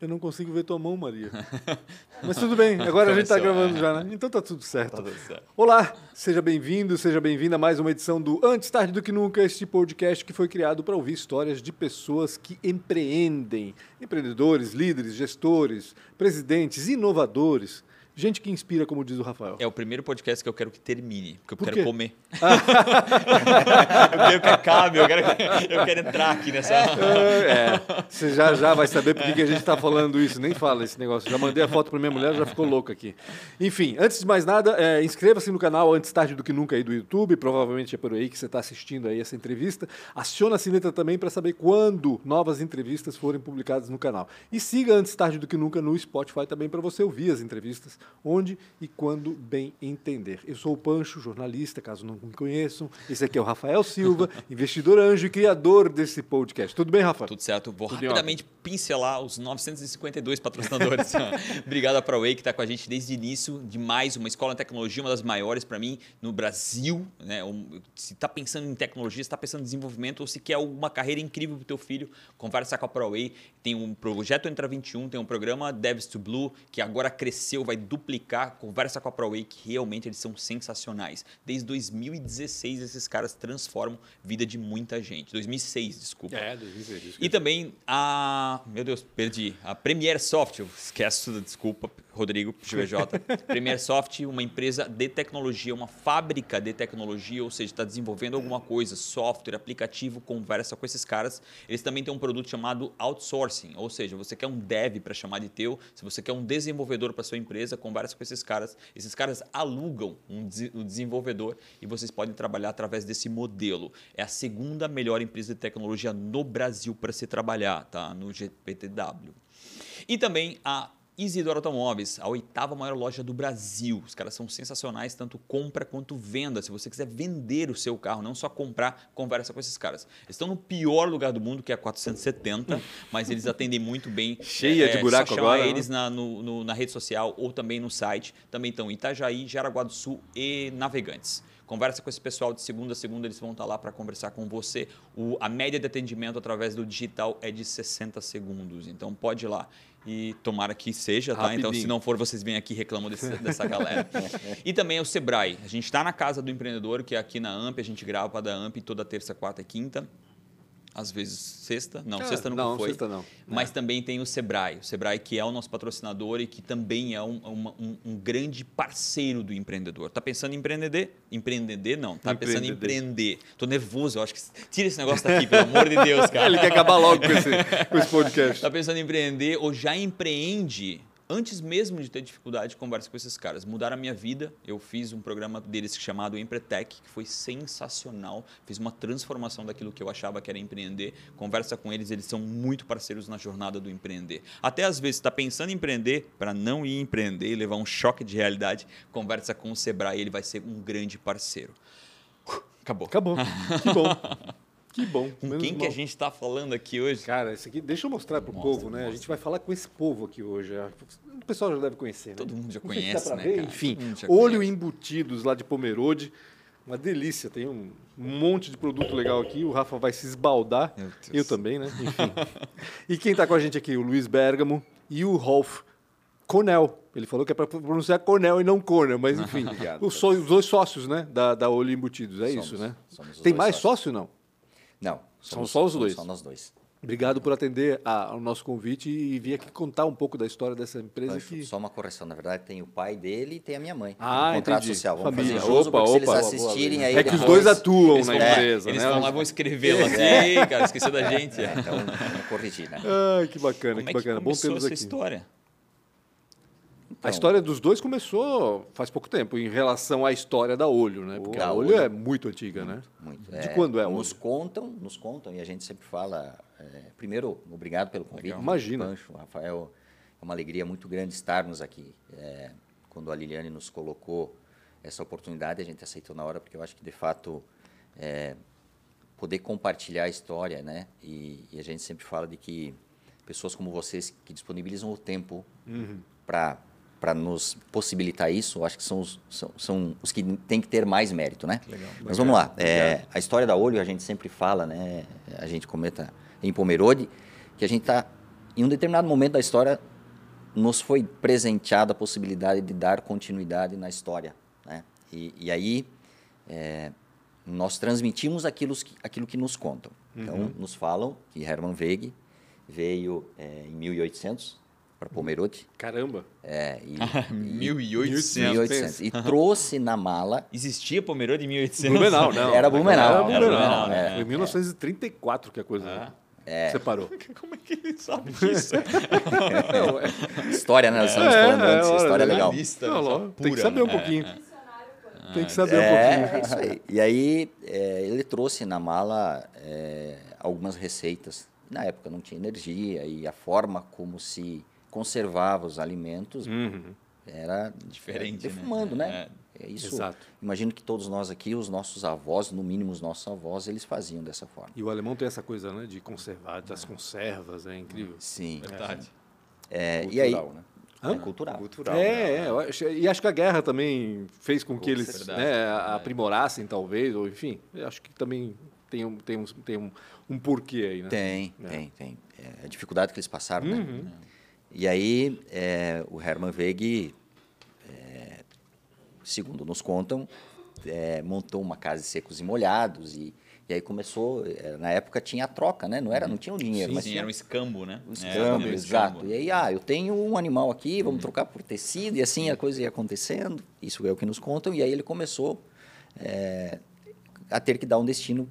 Eu não consigo ver tua mão, Maria. Mas tudo bem, agora a gente está gravando é. já, né? Então tá tudo certo. Tá tudo certo. Olá, seja bem-vindo, seja bem-vinda a mais uma edição do Antes Tarde do Que Nunca, este podcast que foi criado para ouvir histórias de pessoas que empreendem. Empreendedores, líderes, gestores, presidentes, inovadores Gente que inspira, como diz o Rafael. É o primeiro podcast que eu quero que termine, porque eu Por quero quê? comer. eu quero que acabe, eu quero, eu quero entrar aqui nessa. É, você já já vai saber por que a gente está falando isso. Nem fala esse negócio. Já mandei a foto para minha mulher, já ficou louca aqui. Enfim, antes de mais nada, é, inscreva-se no canal antes tarde do que nunca aí do YouTube. Provavelmente é por aí que você está assistindo aí essa entrevista. Aciona a sineta também para saber quando novas entrevistas forem publicadas no canal. E siga antes tarde do que nunca no Spotify também para você ouvir as entrevistas onde e quando bem entender. Eu sou o Pancho, jornalista, caso não me conheçam. Esse aqui é o Rafael Silva, investidor anjo e criador desse podcast. Tudo bem, Rafa? Tudo certo. Vou Tudo rapidamente pincelar os 952 patrocinadores. Obrigado a ProWay que está com a gente desde o início de mais uma escola de tecnologia, uma das maiores para mim no Brasil. Né? Se está pensando em tecnologia, se está pensando em desenvolvimento ou se quer uma carreira incrível para o teu filho, conversa com a ProWay. Tem um projeto Entra 21, tem um programa Devs to Blue que agora cresceu, vai duplicar. Conversa com a ProWay que realmente eles são sensacionais. Desde 2016 esses caras transformam vida de muita gente. 2006, desculpa. É, 2006. E também a meu Deus, perdi. A Premiere Soft, esqueço, desculpa, Rodrigo, GVJ. Premiere Soft, uma empresa de tecnologia, uma fábrica de tecnologia, ou seja, está desenvolvendo alguma coisa, software, aplicativo, conversa com esses caras. Eles também têm um produto chamado outsourcing, ou seja, você quer um dev para chamar de teu, se você quer um desenvolvedor para sua empresa, conversa com esses caras. Esses caras alugam um desenvolvedor e vocês podem trabalhar através desse modelo. É a segunda melhor empresa de tecnologia no Brasil para se trabalhar, tá? No GPTW. E também a Isidoro Automóveis, a oitava maior loja do Brasil. Os caras são sensacionais, tanto compra quanto venda. Se você quiser vender o seu carro, não só comprar, conversa com esses caras. Eles estão no pior lugar do mundo, que é a 470, mas eles atendem muito bem. Cheia é, de buraco agora. eles né? na, no, no, na rede social ou também no site. Também estão Itajaí, Jaraguá do Sul e Navegantes. Conversa com esse pessoal de segunda a segunda, eles vão estar lá para conversar com você. O, a média de atendimento através do digital é de 60 segundos. Então pode ir lá. E tomara que seja, tá? Rapidinho. Então, se não for, vocês vêm aqui e reclamam desse, dessa galera. e também é o Sebrae. A gente está na casa do empreendedor, que é aqui na AMP, a gente grava para da AMP toda terça, quarta e quinta às vezes sexta, não, sexta nunca não, foi. Sexta não. Mas é. também tem o Sebrae, o Sebrae que é o nosso patrocinador e que também é um, um, um grande parceiro do empreendedor. Tá pensando em empreender? Empreender não, tá pensando em empreender. Tô nervoso, eu acho que tira esse negócio daqui, pelo amor de Deus, cara. Ele quer acabar logo com esse, com esse podcast. tá pensando em empreender ou já empreende? Antes mesmo de ter dificuldade, conversa com esses caras. Mudaram a minha vida. Eu fiz um programa deles chamado Empretec, que foi sensacional. Fiz uma transformação daquilo que eu achava que era empreender. Conversa com eles, eles são muito parceiros na jornada do empreender. Até às vezes está pensando em empreender para não ir empreender e levar um choque de realidade. Conversa com o Sebrae, ele vai ser um grande parceiro. Acabou. Acabou. Que bom. Que bom. Com quem mal. que a gente está falando aqui hoje? Cara, isso aqui, deixa eu mostrar para o povo, né? Mostra. A gente vai falar com esse povo aqui hoje. O pessoal já deve conhecer, né? Todo mundo já conhece, se né, ver. Enfim, olho conhece. embutidos lá de Pomerode. Uma delícia, tem um monte de produto legal aqui. O Rafa vai se esbaldar. Eu também, né? Enfim. e quem está com a gente aqui? O Luiz Bergamo e o Rolf Cornell. Ele falou que é para pronunciar Cornell e não Cornell, mas enfim. Obrigado, os, os, dois sócios, né? Da, da Olho Embutidos, é somos, isso, né? Tem mais sócios. sócio, não? Não. São só os dois? Só nós dois. Obrigado por atender a, ao nosso convite e vir aqui contar um pouco da história dessa empresa. que... Só uma correção, na verdade tem o pai dele e tem a minha mãe. Ah, um contrato entendi. social. Vamos Família. fazer opa, opa, se eles assistirem boa, boa, aí É que os dois atuam eles na empresa. Eles né? vão lá vão escrever lá assim, cara, esqueceu da gente. É, então, vamos corrigir, né? Ai, que bacana, Como que bacana. É que Bom termos aqui. história? Então, a história dos dois começou faz pouco tempo, em relação à história da Olho, né? Porque a Olho é muito antiga, muito, né? Muito. De é, quando é a Nos contam, nos contam, e a gente sempre fala. É, primeiro, obrigado pelo convite. Legal. Imagina. Pancho, Rafael, é uma alegria muito grande estarmos aqui. É, quando a Liliane nos colocou essa oportunidade, a gente aceitou na hora, porque eu acho que, de fato, é, poder compartilhar a história, né? E, e, a gente sempre fala de que pessoas como vocês que disponibilizam o tempo uhum. para para nos possibilitar isso, acho que são os, são, são os que têm que ter mais mérito, né? Legal. Mas vamos lá. É, a história da Olho, a gente sempre fala, né? A gente comenta em Pomerode, que a gente está em um determinado momento da história, nos foi presenteada a possibilidade de dar continuidade na história. Né? E, e aí, é, nós transmitimos aquilo que, aquilo que nos contam. Então, Uhum. nos falam que Hermann Wegg veio é, em 1800 para Pomerode. Caramba. É, e, 1800. 1800. E trouxe na mala. Existia Pomerode em 1800? Blumenau, não. Era Blumenau. Era Blumenau. Era Blumenau, é. né? Foi em 1934 que a coisa separou. Como é que ele sabe disso? Não, é- História, né? Nós estamos falando antes. hora, História né? legal. Jornalista, Não, lógico, tem que saber um né? pouquinho. Tem que saber um É, pouquinho. é isso aí. E aí, é, ele trouxe na mala é, algumas receitas. Na época não tinha energia e a forma como se conservava os alimentos Uhum. era Diferente, é, defumando, né? né? É isso. Exato. Imagino que todos nós aqui, os nossos avós, no mínimo os nossos avós, eles faziam dessa forma. E o alemão tem essa coisa, né, de conservar, das conservas, é incrível. Sim. Verdade. É, e aí, Cultural, né? é cultural. Cultural. né? É, é, eu acho- e acho que a guerra também fez com que eles né, aprimorassem, talvez, ou enfim, eu acho que também tem um, tem um, tem um, um porquê aí, né? Tem, É. tem, tem. É a dificuldade que eles passaram, né? Uhum. E aí, é, o Hermann Wegg, é, segundo nos contam, é, montou uma casa de secos e molhados e, e aí começou, é, na época tinha a troca, né? Não era, não tinha o dinheiro, mas Sim, tinha era um escambo, né? o É, escambo, um exato. escambo. E aí, ah, eu tenho um animal aqui, vamos trocar por tecido, e assim a coisa ia acontecendo. Isso é o que nos contam. E aí ele começou é, a ter que dar um destino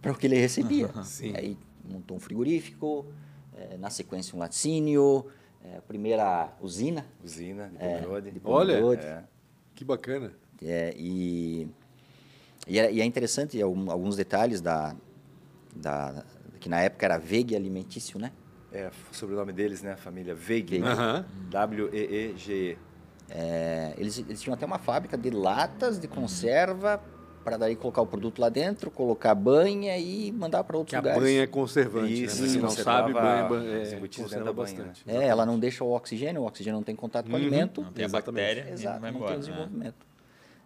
para o que ele recebia. Sim. E aí montou um frigorífico, é, na sequência um laticínio, é, a primeira usina. Usina de É, Pomerode. de Olha. É. Que bacana. É, e, e, é, e é interessante alguns detalhes da, da que na época era Veg Alimentício, né? É, o sobrenome deles, né? A família? Aham. W-E-E-G-E. É, eles, eles tinham até uma fábrica de latas de conserva para daí colocar o produto lá dentro, colocar banha e mandar para outros Que a lugares. banha é conservante, Isso, né? Se não sabe, banha, banha é, embutidos conserva banha, bastante. É, ela não deixa o oxigênio, o oxigênio não tem contato com o Uhum. alimento. Não tem a Exatamente. bactéria, Exato, e vai não embora. tem né? desenvolvimento.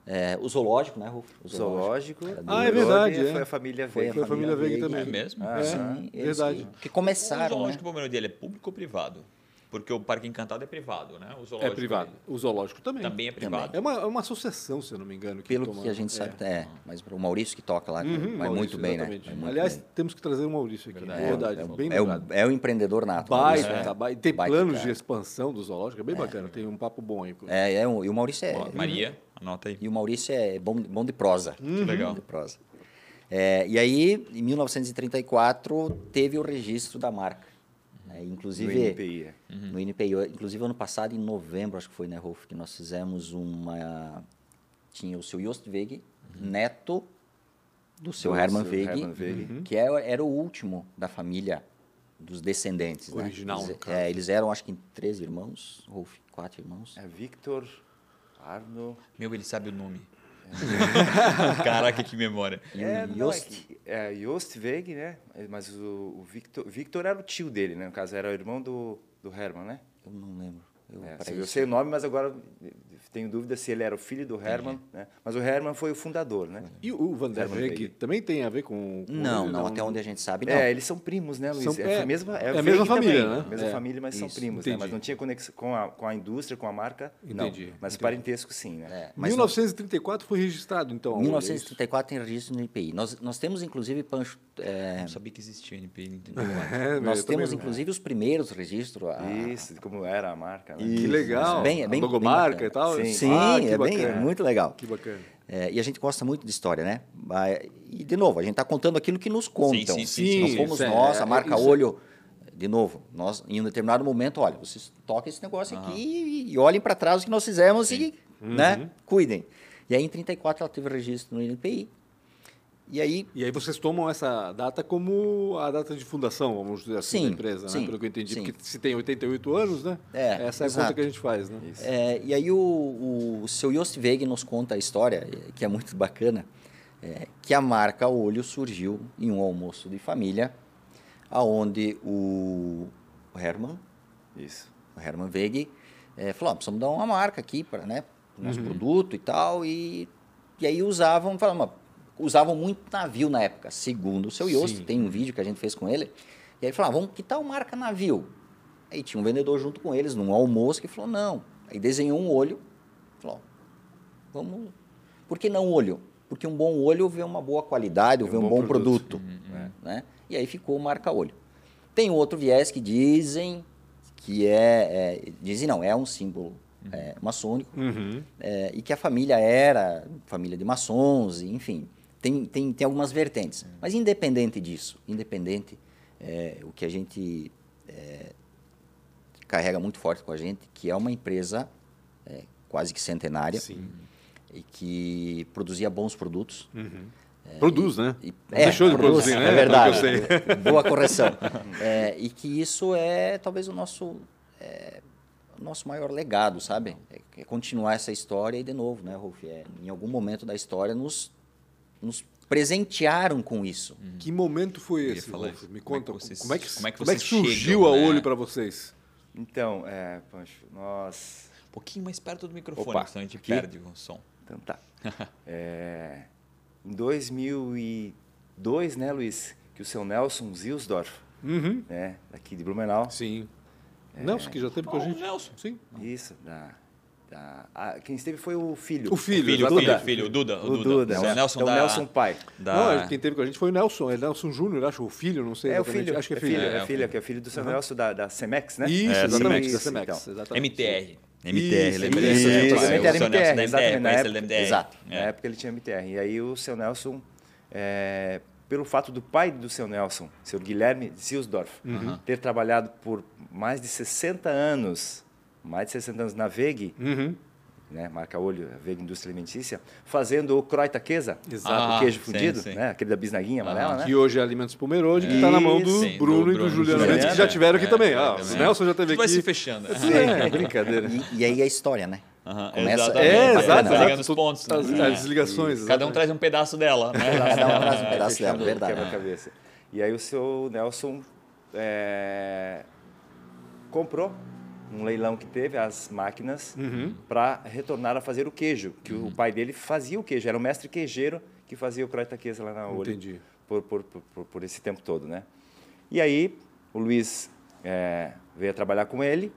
É, o zoológico, né, Rufo? O Zoológico. Ah, é Pomerode verdade, é. Foi a família Foi Veig. a Foi a família Veiga Veiga. também. É mesmo? Ah, É, Sim, eles verdade. Que o começaram, né? zoológico do Pomerode ele é público ou privado? Porque o Parque Encantado é privado, né? O É zoológico privado. ele O zoológico também. também é privado. É uma, é uma associação, se eu não me engano. Pelo toma- que a gente é. sabe, é. Mas para o Maurício que toca lá, Uhum, vai Maurício, muito bem, exatamente. né? Vai muito Aliás, bem. temos que trazer o Maurício aqui. Verdade. É, verdade. é, bem é, o, é o empreendedor nato. Maurício, Baita, né? baita. Tem Baita planos cara. de expansão do zoológico, é bem bacana. Tem um papo bom aí. É, é um- e o Maurício é. Ó, Maria, anota aí. E o Maurício é bom, bom de prosa. Uhum. legal. De prosa. É, e aí, em 1934, teve o registro da marca. Né? Do inclusive, INPI. é. no INPI. Inclusive, ano passado, em novembro, acho que foi, né, Rolf, que nós fizemos uma... Tinha o seu Jost Weg, neto do seu Do Hermann seu Weg, Hermann Wegg. que era, era o último da família dos descendentes. né? Original, Eles, no caso. é, eles eram, acho que, três irmãos, Rolf, quatro irmãos. É Victor, Arno... Meu, ele sabe o nome. Caraca, que memória. E É, o não, é, Weg, né? Mas o, o Victor, Victor era o tio dele, né? No caso, era o irmão do, do Hermann, né? eu não lembro. Eu, É, eu sei o nome, mas agora tenho dúvida se ele era o filho do Hermann, né? Mas o Hermann foi o fundador, né? E o Van der Wegg. também tem a ver com... com Não, não, até onde a gente sabe, não. É, eles são primos, né, Luiz? São- é, é, a mesma, é a Wegg mesma família, também, né? Mesma É, família, mas são isso, primos, né? Mas não tinha conexão com a, com a indústria, com a marca, Entendi, não. Mas entendi. parentesco sim, né? É, mas 1934 foi registrado, então. Em olha 1934 tem registro no IPI. Nós, nós temos, inclusive, Pancho, é, Não sabia que existia NPI em isso. 34. É, nós temos, não. inclusive, os primeiros registros. a- Isso, como era a marca, né? Que legal. Bem- é bem- a logomarca bem e tal. Sim. Sim, Ah, é bem, bacana. é muito legal. Que bacana. É, e a gente gosta muito de história, né? E, de novo, a gente está contando aquilo que nos contam. sim, sim, Não sim, fomos isso é- nós, é- a marca isso é- Olho. De novo, nós, em um determinado momento, olha, vocês toquem esse negócio aqui e, olhem para trás o que nós fizemos e né, Uhum. cuidem. E aí, em 34, ela teve registro no INPI. E aí, E aí vocês tomam essa data como a data de fundação, vamos dizer assim, Sim, da empresa, sim, né? Pelo que eu entendi. sim. Porque se tem 88 anos, né? É, Essa é a exato. conta que a gente faz, né? Isso. É, e aí o, o seu Jost Weg nos conta a história, que é muito bacana, é, que a marca Olho surgiu em um almoço de família, aonde o Herman, Isso. o Herman Weg, eh, falou, "Ó, precisamos dar uma marca aqui para né, o nosso produto e tal, e, e aí usavam, falavam, usavam muito navio na época, segundo o seu Sim. tem um vídeo que a gente fez com ele, e aí falavam, vamos, que tal marca navio? Aí tinha um vendedor junto com eles, num almoço, que falou, não. Aí desenhou um olho, falou, vamos... Por que não olho? Porque um bom olho vê uma boa qualidade, vê um, bom, produto. Uhum. né? E aí ficou marca olho. Tem outro viés que dizem que é, é dizem não, é um símbolo é, maçônico Uhum. é, e que a família era família de maçons, enfim, tem, tem, tem algumas vertentes. Mas independente disso, independente, é, o que a gente é, carrega muito forte com a gente, que é uma empresa é, quase que centenária Sim. e que produzia bons produtos. Produz, né? E- Não deixou de produz, produzir, né? É verdade. Boa correção. É, e que isso é talvez o nosso, é, nosso maior legado, sabe? É, é continuar essa história e, de novo, né, Rolf? É, em algum momento da história, nos, nos presentearam com isso. Que momento foi esse, Rolf? Me Como é que conta, vocês- como é que, como é que como é que surgiu chegam, a né? olho para vocês? Então, é, Pancho, nós. Um pouquinho mais perto do microfone, Opa, senão a gente aqui? perde o som. Então tá. É, em 2002, né, Luiz, que o seu Nelson Zilsdorf, Uhum. né, daqui de Blumenau, Sim. Nelson, que já teve com a gente. Nelson. Sim. isso, da, da- ah, quem esteve foi o filho. O filho, Filho, exatamente. filho, filho, o Duda. O Duda, O né? Nelson é o da... Nelson pai. da- Não, quem teve com a gente foi o Nelson. É Nelson Júnior, acho. O filho, não sei É o filho, Acho que é é filho. filho, É, é, é o filho, filho. que é o filho do seu Nelson da, da Cemex, né? Isso, É, exatamente. Isso, da Cemex, então. exatamente. MTR. MTR, lembra isso, disso? O era Nelson MTR, da exatamente, na época. MTR. Exato. Na É. época ele tinha MTR. E aí o seu Nelson, é, pelo fato do pai do seu Nelson, seu Guilherme Zilsdorf, ter trabalhado por mais de 60 anos, mais de 60 anos na VEG, Uhum. né, marca olho, a VEG Indústria Alimentícia, fazendo o Croitaquesa, Exato. Ah, o queijo sim, fundido, sim. né, aquele da bisnaguinha amarela, né? Que hoje é Alimentos Pomerode, que está na mão do. Sim, do Bruno e do Juliano Mendes, que já é, tiveram aqui é, também. é, Ah, é, o é. Nelson já teve Tudo vai se aqui. fechando. É, brincadeira. E, e aí a história, né? Aham, Começa- exatamente. É, exato, ligando exato. os pontos. As, né? as ligações. Cada um traz um pedaço dela, né? Cada um traz um É, pedaço dela, verdade. quebra-cabeça. E aí o seu Nelson é, comprou num leilão que teve as máquinas Uhum. para retornar a fazer o queijo, que o pai dele fazia o queijo, era o mestre queijeiro que fazia o croitaquesa lá na Olho. Entendi. Por, por, por, por esse tempo todo, né? E aí o Luiz é, veio a trabalhar com ele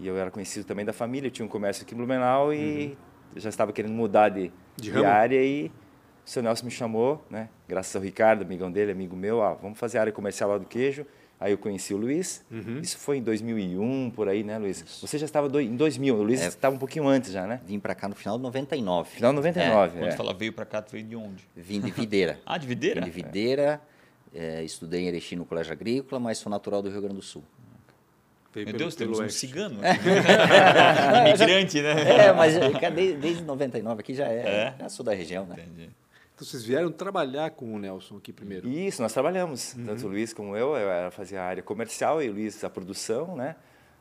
e eu era conhecido também da família, tinha um comércio aqui em Blumenau e já estava querendo mudar de, Uhum. De de, área e o seu Nelson me chamou, né? Graças ao Ricardo, amigão dele, amigo meu, ah, vamos fazer a área comercial lá do queijo. Aí eu conheci o Luiz. Uhum. Isso foi em 2001, por aí, né, Luiz? Você já estava do- em 2000, o Luiz É. estava um pouquinho antes já, né? Vim para cá no final de 99. Final de 99, Quando é. fala veio pra cá, tu veio de onde? Vim de Videira. Ah, de videira? Vim de Videira, é, estudei em Erechim no Colégio Agrícola, mas sou natural do Rio Grande do Sul. Veio Meu Deus, temos um oeste. cigano aqui. Imigrante, né? É, mas é, desde, desde 99 aqui já é, É? já sou da região, né? Entendi. Então vocês vieram trabalhar com o Nelson aqui primeiro. Isso, nós trabalhamos. Uhum. Tanto o Luiz como eu, eu fazia a área comercial e o Luiz a produção, né?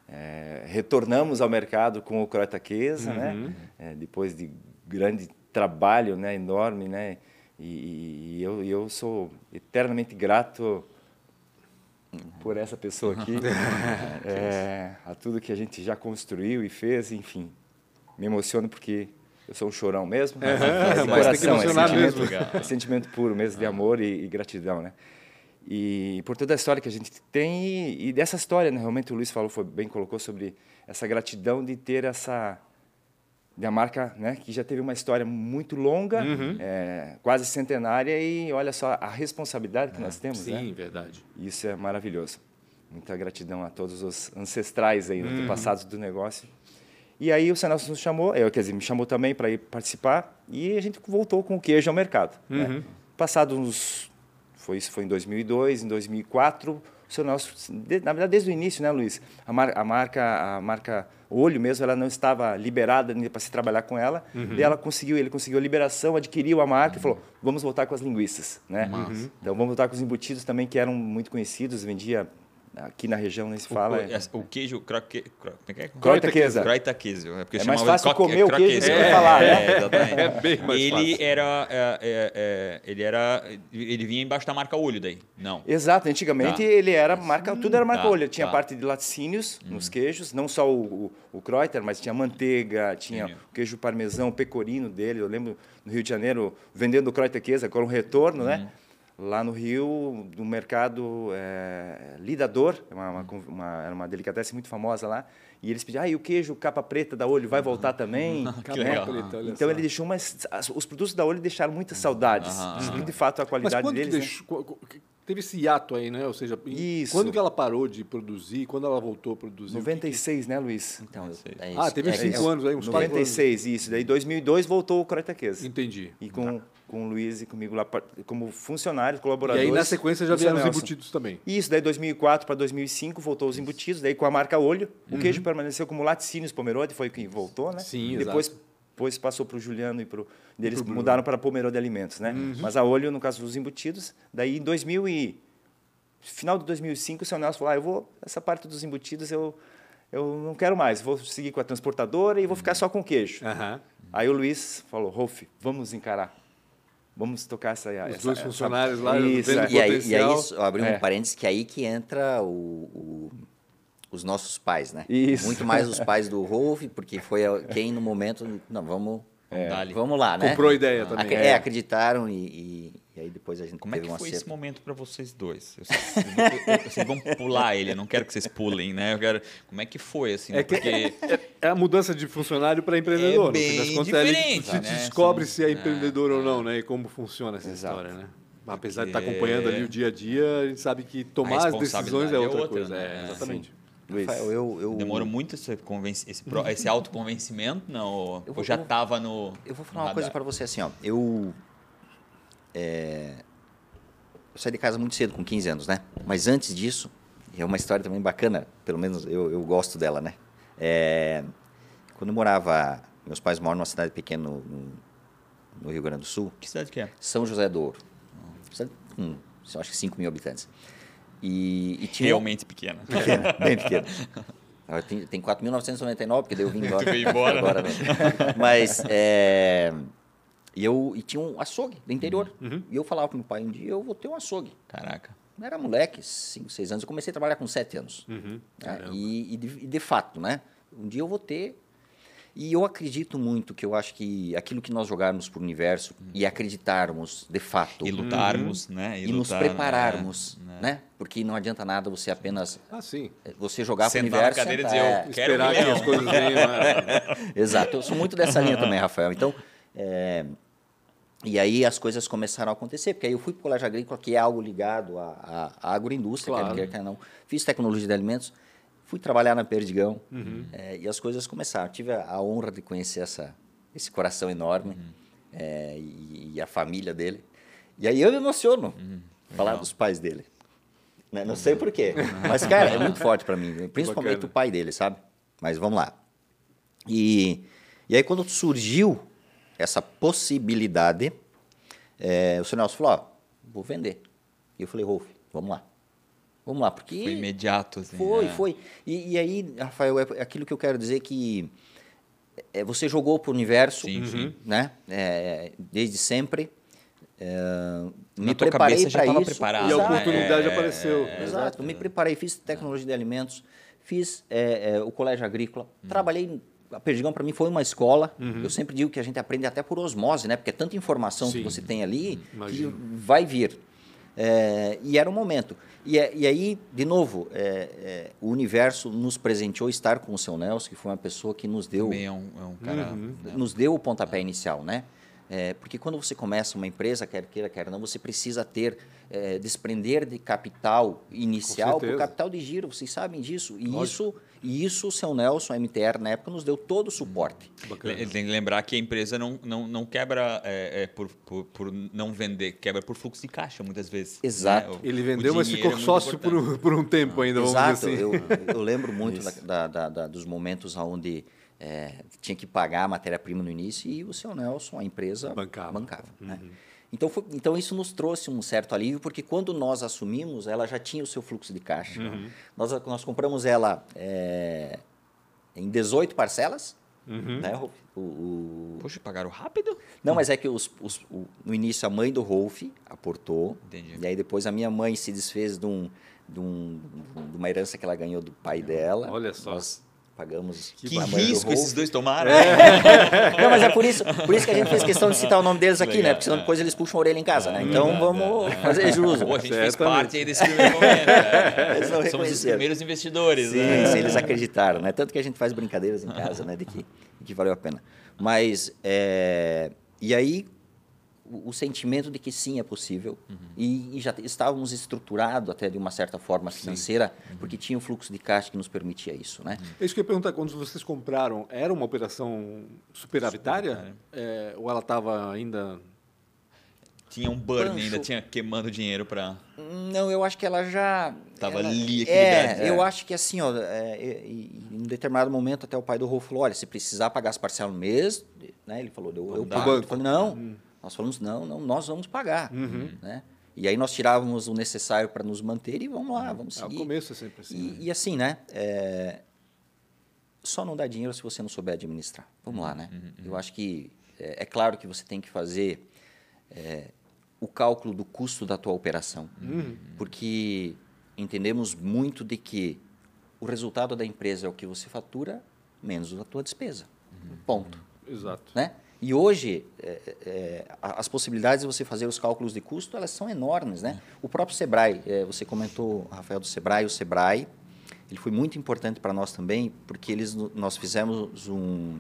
É, retornamos ao mercado com o Croitaquesa, Uhum. né? É, depois de grande trabalho, né? Enorme, né? E, e eu, eu sou eternamente grato por essa pessoa aqui, é, a tudo que a gente já construiu e fez, enfim. Me emociono porque eu sou um chorão mesmo. É, de mas tem que coração, é emocionar sentimento- mesmo. é sentimento puro mesmo de amor e, e gratidão, né? E por toda a história que a gente tem e, e dessa história, né? Realmente o Luiz falou, foi bem colocou sobre essa gratidão de ter essa da marca, né? Que já teve uma história muito longa, Uhum. é, quase centenária e olha só a responsabilidade que nós temos, né? Sim, verdade. Isso é maravilhoso. Muita gratidão a todos os ancestrais aí, Uhum. antepassados do negócio. E aí o Senelson nos chamou, eu, quer dizer, me chamou também para ir participar e a gente voltou com o queijo ao mercado. Uhum. Né? Passados uns, foi isso foi em 2002, em 2004, o seu de- na verdade desde o início, né, Luiz? A, mar- a marca, a marca Olho mesmo, ela não estava liberada para se trabalhar com ela. Uhum. E ela conseguiu, ele conseguiu a liberação, adquiriu a marca e falou: vamos voltar com as linguiças, né? Então vamos voltar com os embutidos também que eram muito conhecidos, vendia aqui na região nem se fala. o, é- o, queijo croque, é que é? Croitaquesa. Croitaquesa. É, porque É mais fácil croque- comer o queijo do que croquesa. falar, é, né? É, exatamente. É bem mais ele fácil. era, é, é, é, ele era, ele vinha embaixo da marca Olho daí, não. Exato, antigamente Tá. ele era marca, tudo era marca Tá, olho. Tinha tá. parte de laticínios nos queijos, não só o, o, o Kreuter, mas tinha manteiga, tinha Entendi. o queijo parmesão, o pecorino dele. Eu lembro no Rio de Janeiro vendendo queijo, agora um retorno, né? Lá no Rio, do mercado é, Lidador, é uma, uma, uma, era uma delicatessen muito famosa lá, e eles pediam, ah, e o queijo capa preta da Olho vai voltar também? Que legal. Preta, olha Então só. ele deixou umas... as- Os produtos da Olho deixaram muitas saudades. E, de fato, a Mas qualidade que deles... né? deixou, teve esse hiato aí, né? Ou seja, Isso. quando que ela parou de produzir? Quando ela voltou a produzir? O que que- 96, né, Luiz? Então, Sei. é Ah, isso. teve É- cinco é- anos aí, uns quatro anos. 96, isso. Daí, em 2002, voltou o Croitaquês. Entendi. E com, com o Luiz e comigo lá como funcionários, E colaboradores. aí na sequência já do vieram os embutidos também. Isso, daí 2004 para 2005 voltou os embutidos, daí com a marca Olho. O queijo permaneceu como Laticínios Pomerode, foi quem voltou, né? Uhum. Sim, Depois, exato. depois passou para o Juliano e para Eles pro mudaram para Pomerode Alimentos, né? Uhum. Mas a Olho, no caso dos embutidos, daí em 2000 e... Final de 2005, o seu Nelson falou, ah, eu vou... Essa parte dos embutidos eu, eu não quero mais, vou seguir com a transportadora e vou ficar só com queijo. Aham. Aí o Luiz falou, Rolf, vamos encarar. Vamos tocar essa... Os essa, dois essa- funcionários lá, Isso, é. E aí, e aí isso, eu abri É. um parênteses que é aí que entra o, o- os nossos pais, né? Isso. Muito mais os pais do Rolf, porque foi quem no momento, não, vamos, ali. vamos lá, né? Comprou a ideia também. Ac- é, acreditaram e, e- e aí depois a gente Como é que foi acerto. esse momento para vocês dois? Eu eu- eu- que vamos pular ele, eu não quero que vocês pulem, né? Eu quero, como é que foi assim? É que Porque é a mudança de funcionário para empreendedor. É no fim das bem é diferente, se né? descobre São- se é é, empreendedor ou não, né? E como funciona essa Exato. história, né? Apesar de estar acompanhando ali o dia a dia, a gente sabe que tomar as decisões é é outra, outra, coisa. né? É, exatamente. Luiz. Rafael, eu, eu, demorou muito esse, convenci- esse, pro- esse autoconvencimento, não? Eu vou- Ou já estava no. Eu vou falar uma radar? coisa para você assim, ó. Eu, é, eu saí de casa muito cedo, com 15 anos, né? Mas antes disso, é uma história também bacana, pelo menos eu, eu gosto dela, né? É, quando eu morava, meus pais moram numa cidade pequena no, no- Rio Grande do Sul, Que cidade que é? São José do Ouro. Cidade eu acho que 5 mil habitantes. E, e tinha Realmente pequena. pequena, bem pequena. Tem, tem 4.999, porque daí eu vim embora. Tu veio embora, né? Agora, né? Mas, é, e, eu, e tinha um açougue do interior. E eu falava pro meu pai, um dia eu vou ter um açougue. Caraca. Eu era moleque, 5, 6 anos. Eu comecei a trabalhar com 7 anos. Uhum. né? E, e de, e de fato, né? Um dia eu vou ter. E eu acredito muito que eu acho que aquilo que nós jogarmos para o universo e acreditarmos de fato E lutarmos, né? e nos lutar, prepararmos, né? né? Porque não adianta nada você apenas Ah, sim. eh, você jogar para o Sentar na universo. cadeira e dizer, é, eu quero um Esperar que as coisas venham. né? Exato, eu sou muito dessa linha também, Rafael. Então, é, e aí as coisas começaram a acontecer, porque aí eu fui para o Colégio Agrícola, que é algo ligado à, à, à agroindústria, Claro. quer quer, quer não. Fiz tecnologia de alimentos, fui trabalhar na Perdigão, Uhum. é, e as coisas começaram. Tive a, a honra de conhecer essa, esse coração enorme Uhum. é, e, e a família dele. E aí eu me emociono Uhum. falar Legal. dos pais dele. Né? Não sei porquê, mas, cara, é muito forte para mim, principalmente Bacana. o pai dele, sabe? Mas vamos lá. E, e aí, quando surgiu essa possibilidade, é, o senhor Nelson falou: ó, vou vender. E eu falei: Rolf, vamos lá. Vamos lá, porque. Foi imediato, assim. Foi, né? foi. E, e aí, Rafael, é aquilo que eu quero dizer que é, você jogou para o universo, Sim, sim. né? É, desde sempre. É, Na me tua preparei cabeça já para tava isso. preparado, E a né? oportunidade É, apareceu. Exato. Eu me preparei, fiz tecnologia de alimentos, fiz é, é, o colégio agrícola, trabalhei. A Perdigão para mim foi uma escola. Eu sempre digo que a gente aprende até por osmose, né? Porque é tanta informação Sim. que você tem ali Imagino. que vai vir. É, e era o momento. E, é- e aí, de novo, é, é, o universo nos presenteou estar com o seu Nelson, que foi uma pessoa que nos deu Também é um, é um cara. Uhum. né? nos deu o pontapé inicial, né? É, porque quando você começa uma empresa, quer queira, quer não, você precisa ter, é, desprender de capital inicial para o capital de giro, vocês sabem disso. E Lógico. isso, e isso o seu Nelson, a MTR, na época, nos deu todo o suporte. Bacana. Ele tem que lembrar que a empresa não, não, não quebra é, é, por, por, por não vender, quebra por fluxo de caixa, muitas vezes. Exato. né? O- Ele vendeu, mas ficou é sócio por um, por um tempo ainda, vamos Exato, dizer assim. eu, eu lembro muito da, da- da- dos momentos onde é, tinha que pagar a matéria-prima no início e o seu Nelson, a empresa, Bancava. né? Então, foi- então isso nos trouxe um certo alívio, porque quando nós assumimos, ela já tinha o seu fluxo de caixa. Nós, nós compramos ela é, em 18 parcelas. Né, Rolf? o, o- Poxa, pagaram rápido? Não, mas é que os, os- o- no início a mãe do Rolf aportou. Entendi. E aí depois a minha mãe se desfez de, um, de, um- de uma herança que ela ganhou do pai dela. Olha só. Nós pagamos. Que risco esses dois tomaram. Não, mas é por isso, por isso que a gente fez questão de citar o nome deles aqui, Legal, né? Porque senão é. depois eles puxam a orelha em casa, né? Então verdade, vamos fazer jus. Pô, a gente fez parte aí desse primeiro momento. é. Não Somos os primeiros investidores. Sim, né? sim, eles acreditaram, né? Tanto que a gente faz brincadeiras em casa, né? De que, de que valeu a pena. Mas, é, e aí, o, o sentimento de que sim, é possível. E, e já estávamos estruturados até de uma certa forma financeira, porque tinha um fluxo de caixa que nos permitia isso, né? É isso que eu ia perguntar, quando vocês compraram, era uma operação superavitária? É, ou ela estava ainda... Tinha um burn Pancho. ainda, tinha queimando dinheiro para. Não, eu acho que ela já. Tava ela- ali equilibrada. É, eu acho que assim, ó, é, e- e em um determinado momento até o pai do Rolf falou: olha, se precisar pagar as parcelas no mês, né? Ele falou, eu, eu pago. Eu falei, não. Nós falamos, não, não, nós vamos pagar. Né? E aí nós tirávamos o necessário para nos manter e vamos lá, vamos Ah, o seguir. começo é sempre assim. né? E, e assim, né? é, só não dá dinheiro se você não souber administrar. Vamos lá, né? Eu acho que é, é claro que você tem que fazer é, o cálculo do custo da tua operação, porque entendemos muito de que o resultado da empresa é o que você fatura menos a tua despesa. Ponto Exato. né? E hoje, é, é, a- as possibilidades de você fazer os cálculos de custo, elas são enormes, né? O próprio Sebrae, é, você comentou, Rafael, do Sebrae, o Sebrae, ele foi muito importante para nós também, porque eles, nós fizemos um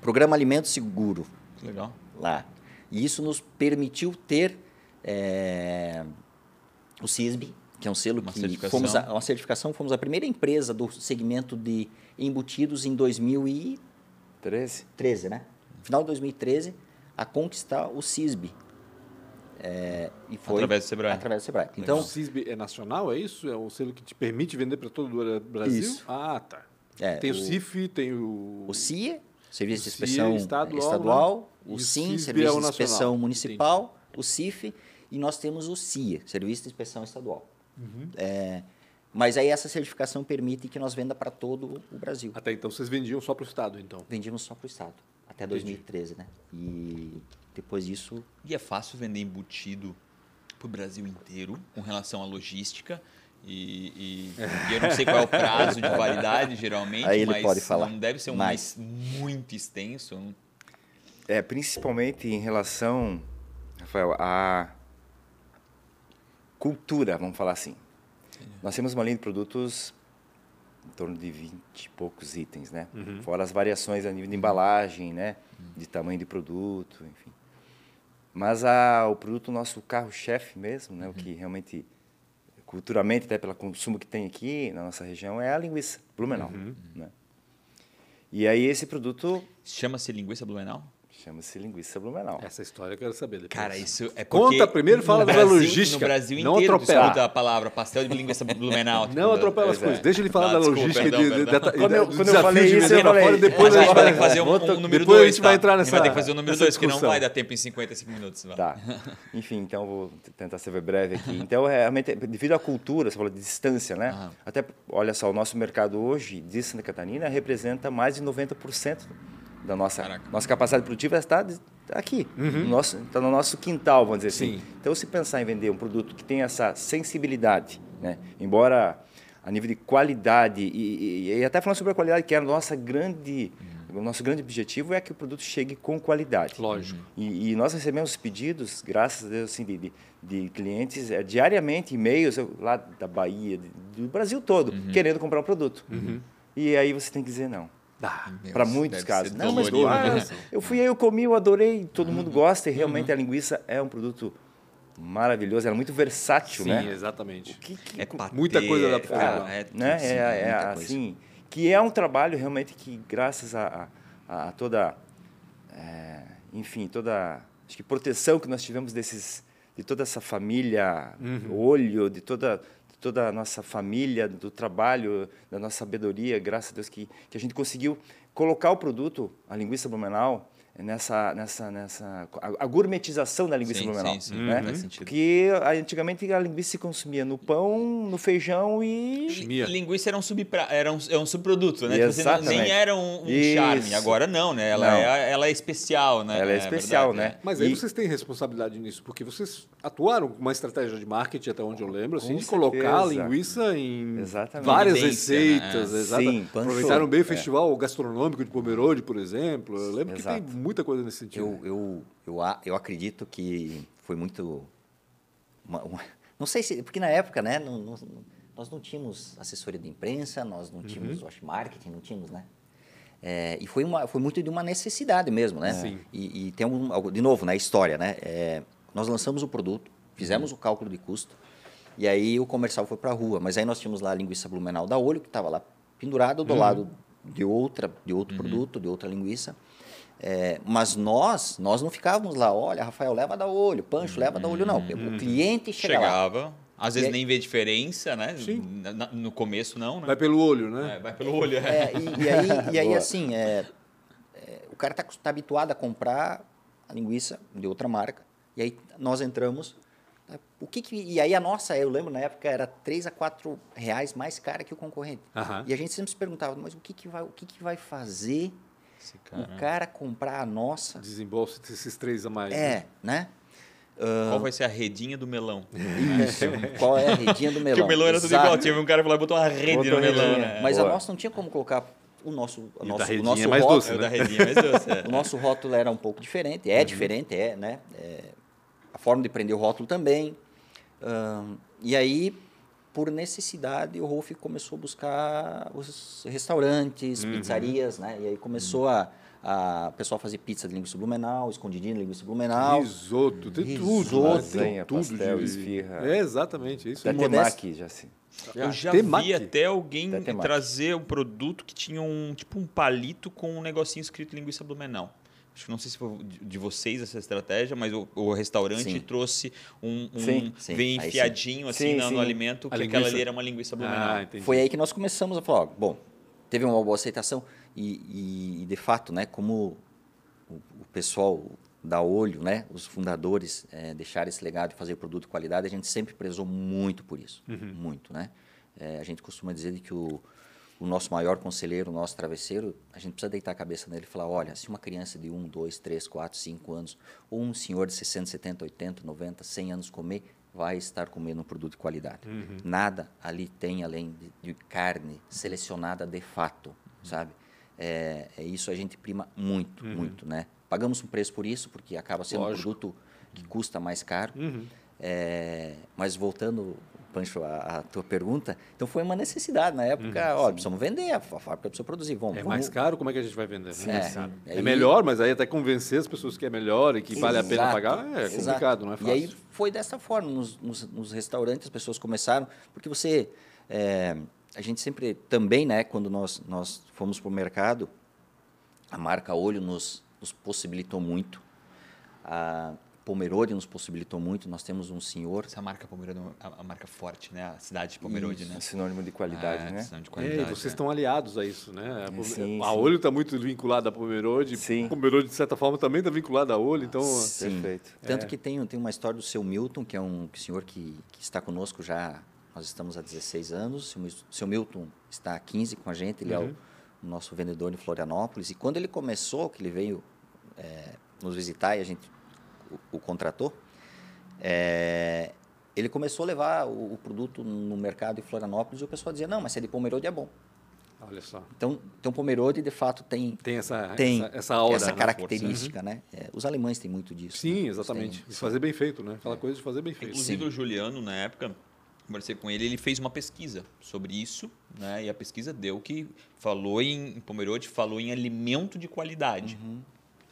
programa Alimento Seguro Legal. lá. E isso nos permitiu ter é, o CISB, que é um selo Uma que certificação. fomos a, uma certificação, fomos a primeira empresa do segmento de embutidos em 2013, 13? né? Final de 2013, a conquistar o CISB. É, e foi Através do Sebrae. Através do Sebrae. Então, o CISB é nacional, é isso? É o selo que te permite vender para todo o Brasil? Isso. Ah, tá. É, tem o, o- CIF, tem o... o CIA, Serviço de O CIA Inspeção estadual, Estadual, né? o E o SIM, CISB Serviço é o de Inspeção nacional. Municipal, o CIF, e nós temos o CIA, Serviço de Inspeção Estadual. Uhum. É, mas aí essa certificação permite que nós venda para todo o Brasil. Até então vocês vendiam só para o Estado, então. Vendíamos só para o Estado, até 2013, né? E depois disso, E é fácil vender embutido para o Brasil inteiro com relação à logística. E, e- e eu não sei qual é o prazo de validade, geralmente, Aí ele mas pode falar. não deve ser um Mais. mês muito extenso. não- É, principalmente em relação, Rafael, à cultura, vamos falar assim. Nós temos uma linha de produtos em torno de 20 e poucos itens, né? Fora as variações a nível de embalagem, né? De tamanho de produto, enfim. Mas a, o produto nosso carro-chefe mesmo, né? O que realmente, culturalmente, até pelo consumo que tem aqui na nossa região, é a linguiça Blumenau, né? E aí esse produto Chama-se linguiça blumenau? Chama-se linguiça Blumenau. Essa história eu quero saber depois. Cara, isso é Conta primeiro, fala da logística. No Brasil Não inteiro tu atropela. a palavra pastel de linguiça blumenau. tipo, Não atropela as é. coisas. Deixa ele falar da desculpa, logística perdão, de, de, perdão. de, Quando eu- do quando eu falei de isso, eu falei, fora, depois a a gente gente vai ter que fazer um, um número depois 2, a gente vai entrar nessa vai ter que fazer o número nessa 2, que não vai dar tempo em 55 minutos. vai. Tá. Enfim, então vou tentar ser breve aqui. Então, realmente, devido à cultura, você falou de distância, né? Aham. Até, olha só, o nosso mercado hoje de Santa Catarina representa mais de 90% da nossa, Caraca. nossa capacidade produtiva está aqui, no nosso, está no nosso quintal, vamos dizer assim. Sim. Então, se pensar em vender um produto que tem essa sensibilidade, né? embora a nível de qualidade, e, e- e até falando sobre a qualidade, que é a nossa grande, o nosso grande objetivo é que o produto chegue com qualidade. Lógico. E, e nós recebemos pedidos, graças a Deus, assim, de, de, de clientes eh, diariamente, e-mails lá da Bahia, de- do Brasil todo, querendo comprar um produto. E aí você tem que dizer não. Ah, Meu Para muitos casos. Não, mas ah, né? eu fui aí, eu comi, eu adorei, todo mundo gosta, e realmente a linguiça é um produto maravilhoso, ela é muito versátil, sim, né? exatamente. Que- que- É patê, Muita coisa dá pra fazer cara, é né? sim, É, é, assim, que é um trabalho realmente que graças a, a, a toda, é, enfim, toda, acho que proteção que nós tivemos desses, de toda essa família, olho, de toda, toda a nossa família, do trabalho, da nossa sabedoria, graças a Deus que, que a gente conseguiu colocar o produto, a linguiça blumenau, nessa, nessa, nessa a, a gourmetização da linguiça Sim, blumenau. sim, sim, né? faz sentido. Porque antigamente a linguiça se consumia no pão, no feijão e Chimia. Linguiça era um, subpra... era um, é um subproduto, né? Tipo, você não- Exatamente. nem era um, um charme. Agora não, né? Ela, Não. É, ela é especial, né? Ela é especial, verdade, né? Mas aí E- vocês têm responsabilidade nisso, porque vocês atuaram com uma estratégia de marketing, até onde eu lembro, assim, Com de colocar a certeza. linguiça em Exatamente. várias Evidência, receitas. né? exata- Sim. Aproveitaram bem o É. festival gastronômico de Pomerode, por exemplo. Eu lembro que Exato. tem muita coisa nesse sentido. Eu, eu, eu, a- eu acredito que foi muito. uma- uma- não sei se. Porque na época, né? não- não- nós não tínhamos assessoria de imprensa, nós não tínhamos, eu acho, marketing, não tínhamos, né? É, e foi, uma, foi muito de uma necessidade mesmo, né? Sim. E, e tem um, de novo, na história, né? É, nós lançamos o produto, fizemos o cálculo de custo, e aí o comercial foi para a rua. Mas aí nós tínhamos lá a linguiça blumenau da olho, que estava lá pendurada do lado de outra, de outro produto, de outra linguiça. É, mas nós, nós não ficávamos lá, olha, Rafael, leva da olho, Pancho, leva da olho, não. O cliente chega lá. Chegava. Às vezes E nem vê diferença, né? Sim. No começo não, né? Vai pelo olho, né? É, vai pelo olho. é. É, e, e aí, e aí assim, é, é, o cara está habituado a comprar a linguiça de outra marca, e aí nós entramos. tá? O que que, e aí a nossa, eu lembro na época, era 3 a 4 reais mais cara que o concorrente. Aham. E a gente sempre se perguntava, mas o que, que, vai, o que, que vai fazer o cara comprar a nossa? Desembolsa esses três a mais. né? É, né? Qual vai ser a redinha do melão? Isso. Qual é a redinha do melão? Porque o melão era tudo Exato. igual. Tinha um cara e botou uma rede Botou no melão, né? Mas Boa. a nossa não tinha como colocar o nosso, o E nosso, o redinha nosso é mais rótulo. doce, É o né? da redinha mais doce. é. O nosso rótulo era um pouco diferente, é diferente, é, né? É, a forma de prender o rótulo também. Ahn, e aí, por necessidade, o Rolf começou a buscar os restaurantes, pizzarias, né? E aí começou a, a o pessoal fazer pizza de linguiça blumenau, escondidinho de linguiça blumenau. Risoto, tem tudo. Risoto. né? Lasanha, Tem tudo pastel, de... esfirra. É, exatamente, é isso. Da aí. Modesto. temaki, já assim. Eu já Temaki. vi até alguém trazer um produto que tinha um tipo um palito com um negocinho escrito linguiça blumenau. Acho que não sei se foi de vocês essa estratégia, mas o, o restaurante Sim. trouxe um, um Sim, sim. sim. enfiadinho assim Sim, no, alimento A que aquela ali era uma linguiça blumenau. Ah. Foi aí que nós começamos a falar, ó, bom, teve uma boa aceitação e, e, e, de fato, né, como o, o pessoal da Olho, né, os fundadores eh, deixaram esse legado de fazer produto de qualidade, a gente sempre prezou muito por isso, muito, né? Eh, a gente costuma dizer que o, o nosso maior conselheiro, o nosso travesseiro, a gente precisa deitar a cabeça nele e falar, olha, se uma criança de 1, 2, 3, 4, 5 anos, ou um senhor de 60, 70, 80, 90, 100 anos comer, vai estar comendo um produto de qualidade. Nada ali tem além de, de carne selecionada de fato, sabe? É, é isso a gente prima muito, muito, né? Pagamos um preço por isso, porque acaba sendo Lógico. um produto que custa mais caro. Uhum. É, mas voltando, Pancho, à, à tua pergunta, então foi uma necessidade na época, ó, precisamos vender, a, a fábrica precisa produzir, vamos, É vamos mais caro, como é que a gente vai vender? né? É, Sabe? aí- É melhor, mas aí até convencer as pessoas que é melhor e que vale a pena Exato, pagar é exato. complicado, não é fácil. E aí foi dessa forma, nos, nos- nos restaurantes as pessoas começaram, porque você, é, a gente sempre também, né, quando nós, nós fomos para o mercado, a marca Olho nos, nos possibilitou muito, a Pomerode nos possibilitou muito, nós temos um senhor, Essa marca Pomerode é a, a marca forte, né? A cidade de Pomerode, né? É sinônimo de qualidade, é, né? sinal de É, qualidade. e vocês é. estão aliados a isso, né? A, Sim, a. Olho está muito vinculada a Pomerode. Sim. Pomerode, de certa forma, também está vinculada a Olho. Então, Sim. Perfeito. Tanto que tem, tem uma história do seu Milton, que é um senhor que, que está conosco já, nós estamos há 16 anos. O seu, Milton está há 15 com a gente, ele é o, o nosso vendedor em Florianópolis. E quando ele começou, que ele veio nos visitar e a gente o, o contratou, eh, ele começou a levar o, o produto no mercado em Florianópolis e o pessoal dizia, não, mas se é de Pomerode é bom. olha só. Então, então Pomerode, de fato, tem, Tem essa, tem essa, essa aura. essa né? característica, né? Eh, os alemães têm muito disso. Sim, né? exatamente. E fazer bem feito, né? Aquela coisa de fazer bem feito. Inclusive o Juliano, na época, conversei com ele, ele fez uma pesquisa sobre isso, né? E a pesquisa deu que falou em, em Pomerode, falou em alimento de qualidade.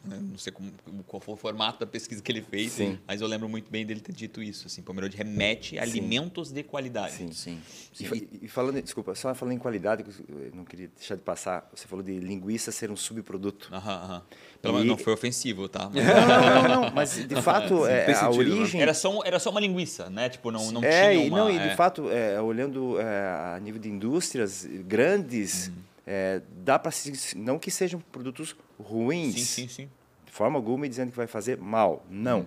Né? Não sei como, qual foi o formato da pesquisa que ele fez, Sim. mas eu lembro muito bem dele ter dito isso. Assim, Pomerode remete a alimentos de qualidade. Sim. Sim. E, e falando, desculpa, só falando em qualidade, que eu não queria deixar de passar, você falou de linguiça ser um subproduto. Aham, aham. Pelo E- menos não foi ofensivo, tá? Não, não, não, não, mas de fato, é, a sentido, né? origem... Era só, era só uma linguiça, né? Tipo, não, não é, tinha e, uma... não, e de é. fato, é, olhando é, a nível de indústrias grandes, Uhum. é, dá para se... Não que sejam produtos ruins, Sim, sim, sim. de forma alguma e dizendo que vai fazer mal. Não.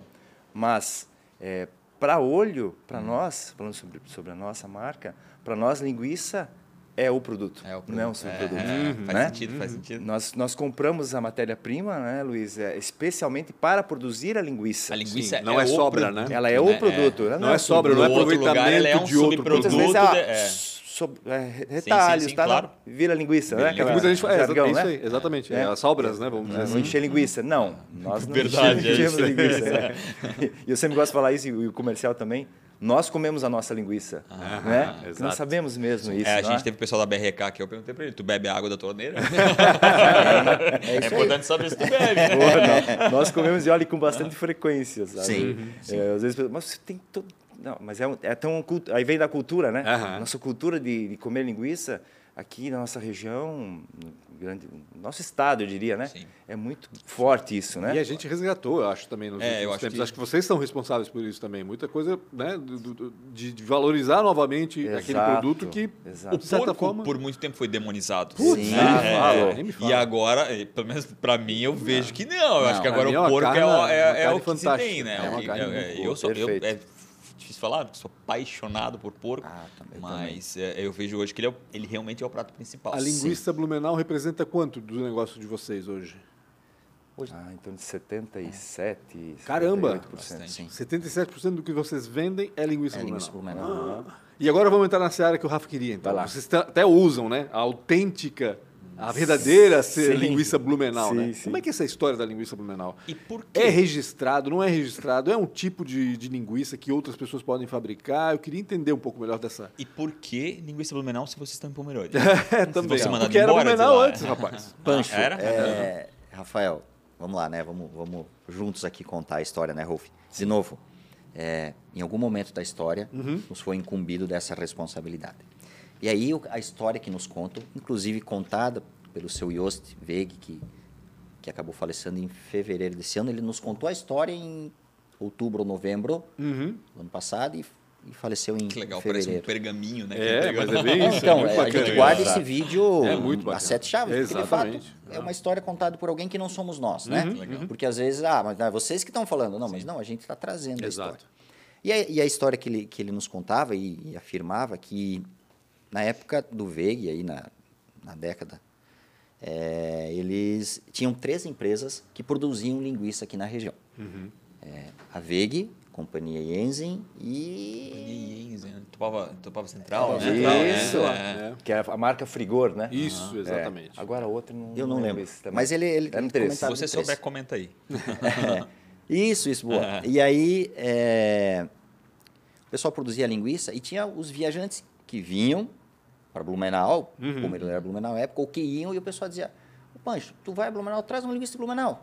Mas, é, para olho, para nós, falando sobre, sobre a nossa marca, para nós, linguiça é o produto, É o não é um produto. subproduto. É, Faz né? sentido, faz sentido. Nós, nós compramos a matéria-prima, né, Luiz, é, especialmente para produzir a linguiça. A linguiça Sim, não é o sobra, produto, né? Ela é o produto. ela Não é sobra, tudo. não é No outro lugar, aproveitamento ela é um de outro subproduto. Muitas vezes Produto é, de- é. sob- é, retalhos, sim, tá? claro. Vira linguiça, Vira né? Aquela- Muita gente é, jargão, é isso né? aí, exatamente. É. É. as sobras, né? Vamos dizer Não assim. encher linguiça. Não, nós não Verdade, é enchemos isso. linguiça. né? E eu sempre gosto de falar isso, e o comercial também. Nós comemos a nossa linguiça. né? Porque exato. Nós sabemos mesmo isso. É, a né? gente teve o pessoal da BRK aqui, eu perguntei pra ele, tu bebe água da torneira? É É, importante saber se tu bebe, né? Pô, nós, nós comemos e olha com bastante frequência, sabe? Sim, É, às vezes, mas você tem todo. Não, mas é, um, é tão. Aí vem da cultura, né? Aham. Nossa cultura de, de comer linguiça aqui na nossa região, no grande, no nosso estado, eu diria, né? Sim. É muito forte isso, né? E a gente resgatou, eu acho, também nos É, eu acho tempos. que- Acho que vocês são responsáveis por isso também. Muita coisa, né? de, de valorizar novamente aquele Exato, produto que, exato. O porco, forma... por muito tempo, foi demonizado. Putz, Sim. É, é. E agora, pelo menos pra mim, eu vejo que não. Eu acho que Não, agora é o uma porco é, carne- é, é o que se tem, né? É é- é, eu sou, eu, é falar, sou apaixonado por porco, Ah, também, mas é, eu vejo hoje que ele, é ele realmente é o prato principal. A linguiça Blumenau representa quanto do negócio de vocês hoje? Ah, então de 77, Caramba! 78%. Bastante. Sim. 77% do que vocês vendem é linguiça É Blumenau. linguiça Blumenau. E agora vamos entrar na seara que o Rafa queria, então. Vocês até usam, né? A autêntica, a verdadeira ser Sim. linguiça Blumenau, Sim, né? sim. Como é que é essa história da linguiça Blumenau? E por quê? É registrado, não é registrado? É um tipo de, de linguiça que outras pessoas podem fabricar? Eu queria entender um pouco melhor dessa... E por que linguiça Blumenau se vocês estão em Pomerode? É, também. você Porque era embora Blumenau antes, rapaz. Pancho, Era? é, Rafael, vamos lá, né? Vamos, vamos juntos aqui contar a história, né, Rolf? De novo, é, em algum momento da história, nos foi incumbido dessa responsabilidade. E aí a história que nos contam, inclusive contada pelo seu Jost Weg, que, que acabou falecendo em fevereiro desse ano, ele nos contou a história em outubro ou novembro Uhum. do ano passado e, e faleceu em Que legal, parece um fevereiro. pergaminho, né? É, mas é bem isso. Então, é muito é, a gente guarda Exato. esse vídeo É muito a sete chaves, porque de fato Exatamente. é uma história contada por alguém que não somos nós, né? Legal. Porque às vezes, ah, mas é vocês que estão falando. Não, mas não, a gente está trazendo a Exato. história. E a, e a história que ele, que ele nos contava e, e afirmava que na época do VEG, aí na, na década, é, eles tinham três empresas que produziam linguiça aqui na região. É, a VEG, Companhia Jensen e... E Jensen, Tupava, Tupava Central, É, né? Central, Isso, é. é. que é a marca Frigor, né? Isso, É. exatamente. Agora a outra não, Eu não lembro. também. Mas ele, ele, três. comentava Se você souber, comenta aí. Isso, isso, boa. É. E aí, é, o pessoal produzia linguiça e tinha os viajantes que vinham para Blumenau, Uhum. como ele era Blumenau na época, ou que iam, e o pessoal dizia, "Ô, Pancho, tu vai a Blumenau, traz uma linguiça de Blumenau.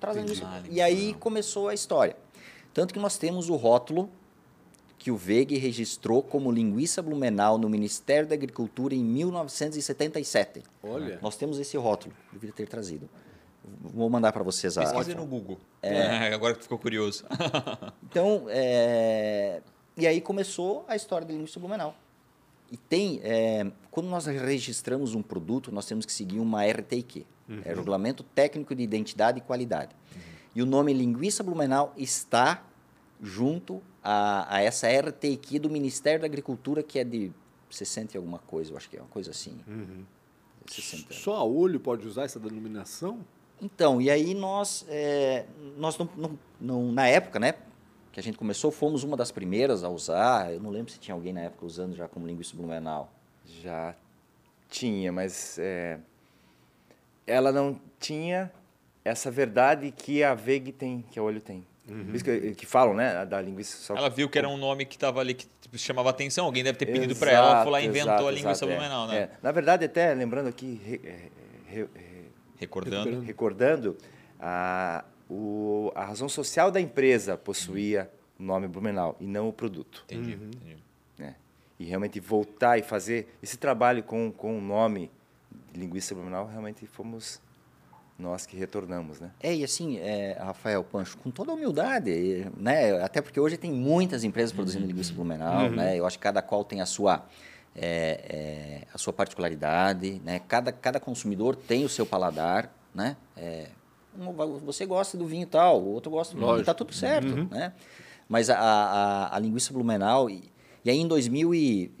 Traz uma Entendi. linguiça. Ah, E aí começou a história. Tanto que nós temos o rótulo que o VEG registrou como linguiça Blumenau no Ministério da Agricultura em 1977. Olha. Nós temos esse rótulo, deveria ter trazido. Vou mandar para vocês a, Pesquise no Google. É. Agora que ficou curioso. Então, é, e aí começou a história da linguiça Blumenau. E tem, é, quando nós registramos um produto, nós temos que seguir uma RTIQ, é Regulamento Técnico de Identidade e Qualidade. E o nome Linguiça Blumenau está junto a, a essa RTIQ do Ministério da Agricultura, que é de 60 e alguma coisa, eu acho que é uma coisa assim. 60. Só a olho pode usar essa denominação? Então, e aí nós, é, nós não, não- não- na época, né, que a gente começou, fomos uma das primeiras a usar. Eu não lembro se tinha alguém na época usando já como linguiça blumenau. Já tinha, mas é, ela não tinha essa verdade que a VEG tem, que a olho tem. Por isso que, que falam, né, da linguiça só. Ela viu que era um nome que estava ali que tipo, chamava atenção. Alguém deve ter pedido para ela, ela foi lá e inventou exato, a linguiça exato, é. Blumenau, né? É. Na verdade, até lembrando aqui, re- é, re- re- Recordando. recordando, a, o, a razão social da empresa possuía o nome Blumenau e não o produto. Entendi, entendi. né? E realmente voltar e fazer esse trabalho com, com o nome de linguiça Blumenau, realmente fomos nós que retornamos, né? É, e assim, é, Rafael Pancho, com toda a humildade, né, até porque hoje tem muitas empresas produzindo linguiça blumenau, né? Eu acho que cada qual tem a sua, é, é, a sua particularidade, né? Cada, cada consumidor tem o seu paladar, né? É, você gosta do vinho tal, o outro gosta do vinho, e tá tudo certo, né? Mas a, a, a linguiça Blumenau, e, e aí em 2000 e...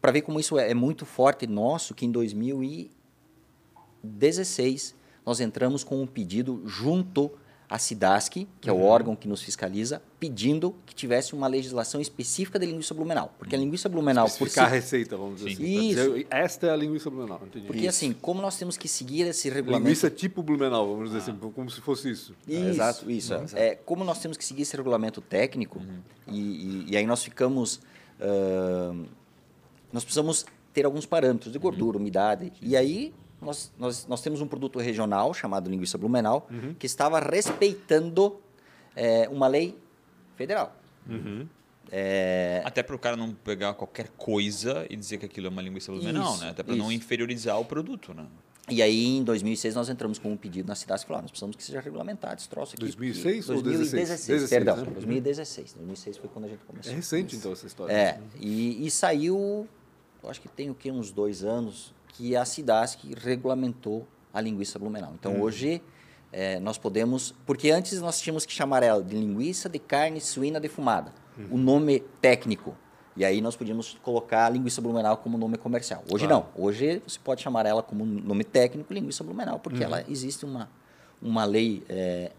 Para ver como isso é, é muito forte nosso, que em 2016 nós entramos com um pedido junto à SIDASC, que é o órgão que nos fiscaliza, pedindo que tivesse uma legislação específica de linguiça Blumenau. Porque a linguiça Blumenau, por si, a receita, vamos dizer Sim. assim. Isso. dizer, esta é a linguiça Blumenau, entendi. porque assim, como nós temos que seguir esse regulamento... Linguiça tipo Blumenau, vamos dizer assim, como se fosse isso. Isso, Exato. isso. Uhum. É, como nós temos que seguir esse regulamento técnico, e, e- e aí nós ficamos. ahn, nós precisamos ter alguns parâmetros de gordura, umidade. E aí nós, nós, nós temos um produto regional chamado linguiça Blumenau, que estava respeitando é, uma lei federal. É, Até para o cara não pegar qualquer coisa e dizer que aquilo é uma linguiça blumenau, Isso, né? Até para não inferiorizar o produto, né? E aí, em 2006, nós entramos com um pedido na cidade e falamos, nós precisamos que seja regulamentado esse troço aqui. 2006 ou 2016? 16? perdão, 16, né? 2016. 2006 foi quando a gente começou. É recente, então, essa história. É, e, e saiu, eu acho que tem o quê, uns dois anos, que a Cidasc regulamentou a linguiça Blumenau. Então, hoje, é, nós podemos... Porque antes nós tínhamos que chamar ela de linguiça de carne suína defumada. O nome técnico. E aí nós podíamos colocar a linguiça Blumenau como nome comercial. Hoje Claro. não. Hoje você pode chamar ela como nome técnico linguiça Blumenau, porque ela existe uma, uma lei é,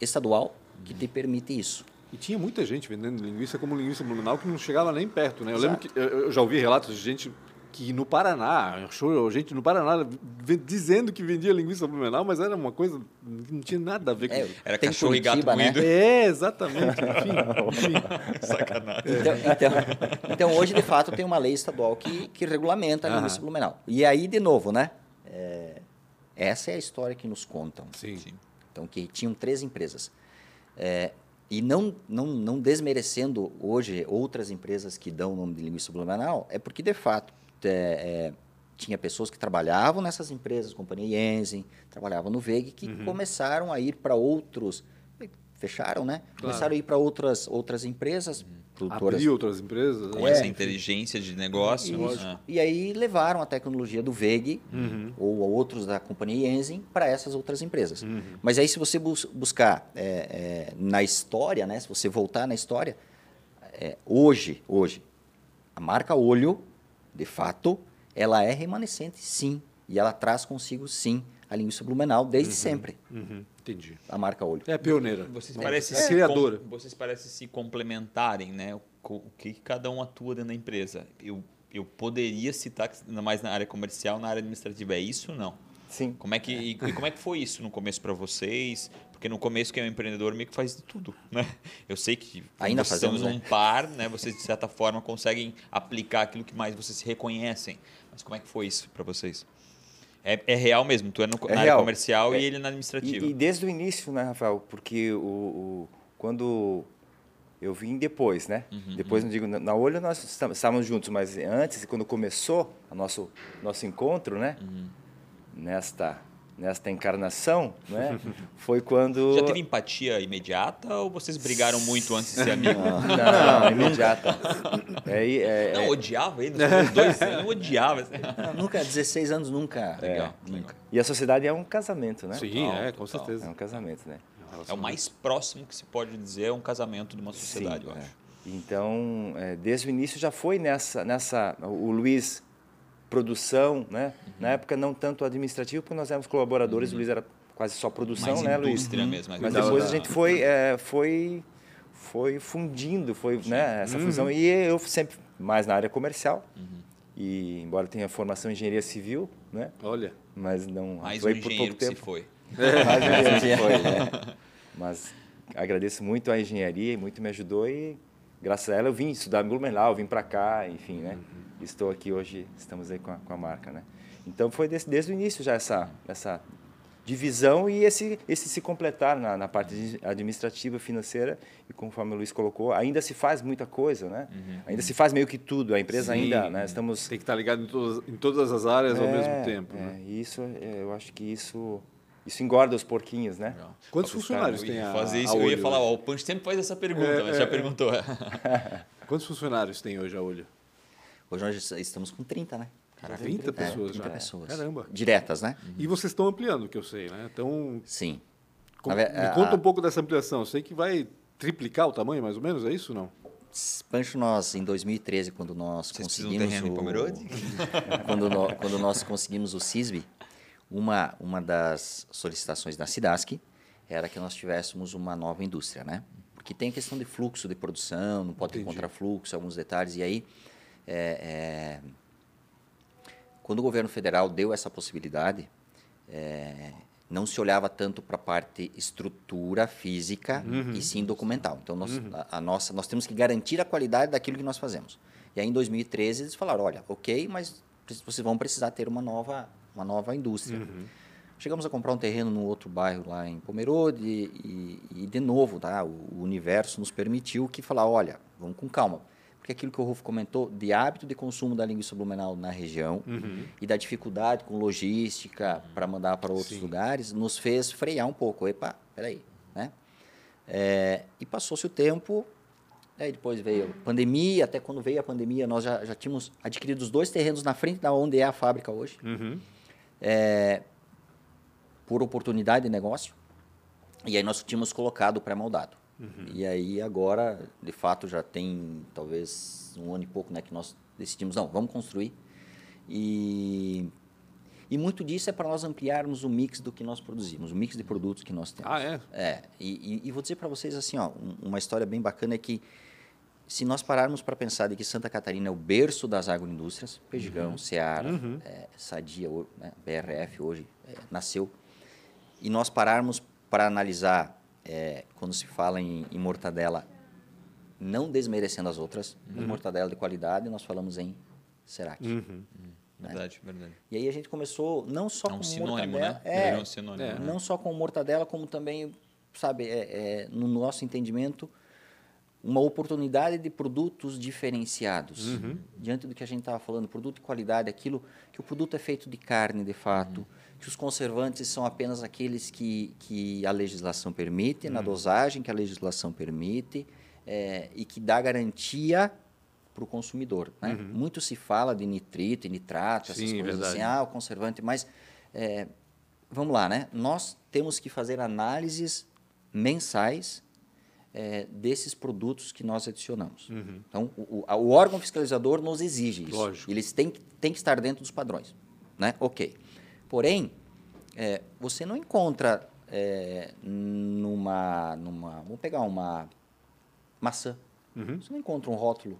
estadual que te permite isso. E tinha muita gente vendendo linguiça como linguiça Blumenau que não chegava nem perto, né? Eu lembro que eu já ouvi relatos de gente que no Paraná, achou gente no Paraná dizendo que vendia linguiça Blumenau, mas era uma coisa que não tinha nada a ver com É, isso. Era tem cachorro e gato né? moído. É, exatamente. Enfim, enfim. Sacanagem. Então, então, então, hoje, de fato, tem uma lei estadual que, que regulamenta a linguiça Aham. Blumenau. E aí, de novo, né? é, essa é a história que nos contam. Sim. Sim. Então, que tinham três empresas. É, e não, não, não desmerecendo hoje outras empresas que dão o nome de linguiça Blumenau, é porque, de fato, é, é, tinha pessoas que trabalhavam nessas empresas, companhia Jensen, trabalhavam no VEG, que começaram a ir para outros... Fecharam, né? Começaram a ir para outras, outras empresas, produtoras Abrir outras empresas. Com né? essa inteligência de negócio. Isso. né? E aí levaram a tecnologia do VEG Uhum. ou outros da companhia Enzen para essas outras empresas. Mas aí se você bus- buscar é, é, na história, né, se você voltar na história, é, hoje, hoje, a marca Olho, de fato, ela é remanescente, sim. E ela traz consigo, sim, a linguiça Blumenau desde sempre, Uhum, entendi. a marca Olho. É pioneira. Vocês É, parecem, é se criadora. com- vocês parecem se complementarem, né? O, o que que cada um atua dentro da empresa. Eu, eu poderia citar, que ainda mais na área comercial, na área administrativa. É isso ou não? Sim. Como é que, e, e como é que foi isso no começo para vocês? Porque no começo quem é um empreendedor meio que faz de tudo, né? Eu sei que Ainda fazemos, são né? um par, né? Vocês de certa forma conseguem aplicar aquilo que mais vocês reconhecem. Mas como é que foi isso para vocês? É, é real mesmo, tu é no, É na área real. comercial É. e ele na administrativa. E, e desde o início, né, Rafael? Porque o, o- quando eu vim depois, né? Uhum, depois, não digo, na, Olho nós está- estávamos juntos, mas antes, quando começou o nosso, nosso encontro, né? Uhum. Nesta, nesta encarnação, né? Foi quando... Já teve empatia imediata ou vocês brigaram muito antes de ser amigos? Não, não, imediata. É, é, Não, é- odiava ele, nos primeiros dois anos, eu odiava. assim. Ah, nunca, 16 anos nunca. Legal, Nunca. e a sociedade é um casamento, né? Sim, Total, é, com total. É certeza. um casamento, né? É o mais próximo que se pode dizer é um casamento de uma sociedade, Sim, eu é. acho. Então, é, desde o início já foi nessa, nessa o Luiz produção, né? Uhum. Na época não tanto administrativo, porque nós éramos colaboradores, o Luiz era quase só produção, Mais né, Luiz? indústria mesmo. Mas depois a gente foi, é, foi, foi fundindo, foi, né, essa fusão. E eu sempre mais na área comercial. Uhum. E embora tenha formação em engenharia civil, né? Olha. Mas não Mais um atuei por pouco que se tempo. foi. Mais um engenheiro que foi, né? Mas agradeço muito a engenharia, muito me ajudou e graças a ela eu vim estudar em Blumenau, vim para cá, enfim, né? Estou aqui hoje, estamos aí com a, com a marca, né? Então foi desde, desde o início já essa, essa divisão e esse, esse se completar na, na parte administrativa, financeira e conforme o Luiz colocou, ainda se faz muita coisa, né? Ainda se faz meio que tudo, a empresa Sim. ainda, né? Estamos Tem que estar ligado em todas, em todas as áreas ao É, mesmo tempo. é, né? isso, é, eu acho que isso, isso engorda os porquinhos, né? Legal. Quantos Os funcionários tem a fazer isso, a eu ia Olho falar, ó, o Punch sempre faz essa pergunta, É, mas é, já é. perguntou. Quantos funcionários tem hoje a Olho? Hoje nós estamos com 30, né? Caraca, 30 pessoas 30 já. pessoas. Caramba. Diretas, né? E vocês estão ampliando, que eu sei, né? Então, Sim. Na ve- me a- conta a- um pouco dessa ampliação. Eu sei que vai triplicar o tamanho, mais ou menos, é isso ou não? Pancho, nós, em 2013, quando nós Vocês conseguimos em o... Pomerode? quando, nó- quando nós conseguimos o CISB, uma, uma das solicitações da SIDASC era que nós tivéssemos uma nova indústria, né? Porque tem a questão de fluxo de produção, não pode ter Entendi. contrafluxo, alguns detalhes. E aí, é, é, quando o governo federal deu essa possibilidade, é, não se olhava tanto para a parte estrutura física e sim documental. Então, nós, a, a nossa, nós temos que garantir a qualidade daquilo que nós fazemos. E aí, em 2013, eles falaram, olha, ok, mas vocês vão precisar ter uma nova, uma nova indústria. Chegamos a comprar um terreno no outro bairro lá em Pomerode e, e de novo, tá, o, o universo nos permitiu que falar, olha, vamos com calma. Porque aquilo que o Rufo comentou, de hábito de consumo da linguiça blumenau na região e da dificuldade com logística para mandar para outros Sim. lugares, nos fez frear um pouco. Epa, peraí, né? É, e passou-se o tempo, aí depois veio a pandemia, até quando veio a pandemia, nós já, já tínhamos adquirido os dois terrenos na frente da onde é a fábrica hoje é, por oportunidade de negócio. E aí nós tínhamos colocado o pré-moldado. E aí agora, de fato, já tem talvez um ano e pouco né, que nós decidimos, não, vamos construir. E, e muito disso é para nós ampliarmos o mix do que nós produzimos, o mix de produtos que nós temos. Ah, é? É, e, e- e vou dizer para vocês assim, ó, um- uma história bem bacana é que se nós pararmos para pensar de que Santa Catarina é o berço das agroindústrias, Pejigão, Seara, é, Sadia, né, BRF hoje é, nasceu, e nós pararmos para analisar é, quando se fala em, em mortadela, não desmerecendo as outras, mas mortadela de qualidade, nós falamos em Cerati. Uhum. Verdade, verdade. E aí a gente começou não só É um com sinônimo, mortadela, né? é, um sinônimo. É. né? não só com mortadela, como também, sabe, é, é, no nosso entendimento, uma oportunidade de produtos diferenciados. Diante do que a gente estava falando, produto de qualidade, aquilo que o produto é feito de carne, de fato, que os conservantes são apenas aqueles que, que a legislação permite, na dosagem que a legislação permite, é, e que dá garantia para o consumidor. Né? Muito se fala de nitrito e nitrato, essas Sim, coisas verdade. assim, ah, o conservante, mas é, vamos lá, né? Nós temos que fazer análises mensais é, desses produtos que nós adicionamos. Então, o, o- o órgão fiscalizador nos exige isso. Lógico. Eles têm, que- têm que estar dentro dos padrões. Né? Ok. Porém, é, você não encontra é, numa, numa... Vamos pegar uma maçã. Uhum. Você não encontra um rótulo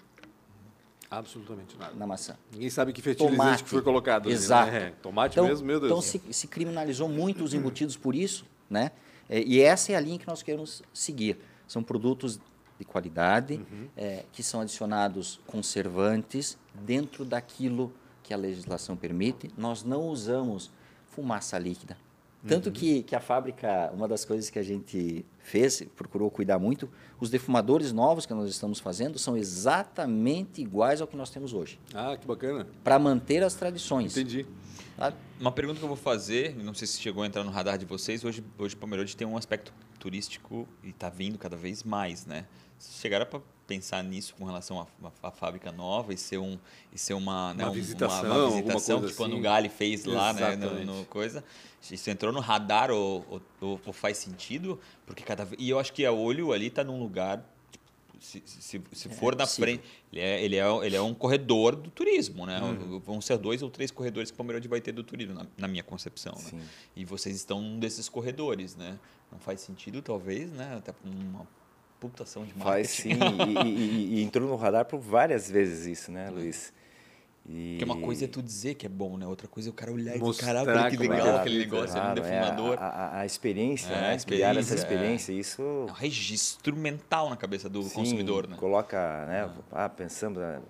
Absolutamente nada. na maçã. Ninguém sabe que fertilizante Tomate. que foi colocado. né? Exato. É, tomate Então, mesmo, meu Deus. então se, se criminalizou muito os embutidos por isso, né? É, E essa é a linha que nós queremos seguir. São produtos de qualidade, Uhum. é, que são adicionados conservantes dentro daquilo que a legislação permite. Nós não usamos fumaça líquida. Uhum. Tanto que, que a fábrica, uma das coisas que a gente fez, procurou cuidar muito, os defumadores novos que nós estamos fazendo são exatamente iguais ao que nós temos hoje, Ah, que bacana. para manter as tradições. Entendi. sabe? Uma pergunta que eu vou fazer, não sei se chegou a entrar no radar de vocês, hoje, hoje Pomerode tem um aspecto turístico e está vindo cada vez mais, né? Chegaram para pensar nisso com relação à, à- à fábrica nova e ser, um, e ser uma, né, Uma um- visitação, uma, alguma visitação coisa tipo a assim. Nugali fez lá, né? No, no coisa. Isso entrou no radar ou, ou- ou- faz sentido? Porque cada vez... E eu acho que a olho ali está num lugar... tipo, Se, se, se for na possível. frente, ele é, ele, é, ele é um corredor do turismo, né? Uhum. Vão ser dois ou três corredores que o Pomerode vai ter do turismo, na, na minha concepção. né? Sim. E vocês estão num desses corredores, né? Não faz sentido, talvez, né? Até uma putação de marketing. Faz sim, e, e- e- entrou no radar por várias vezes isso, né, Luiz? E... Porque uma coisa é tu dizer que é bom, né? Outra coisa é o cara olhar e dizer, caralho, olha que é legal que é aquele negócio, é um Claro, é, defumador. a, a- a experiência, É, a né? Criar essa experiência, experiência, isso É um registro mental na cabeça do sim, consumidor, né? coloca, né? Ah, pensamos, né,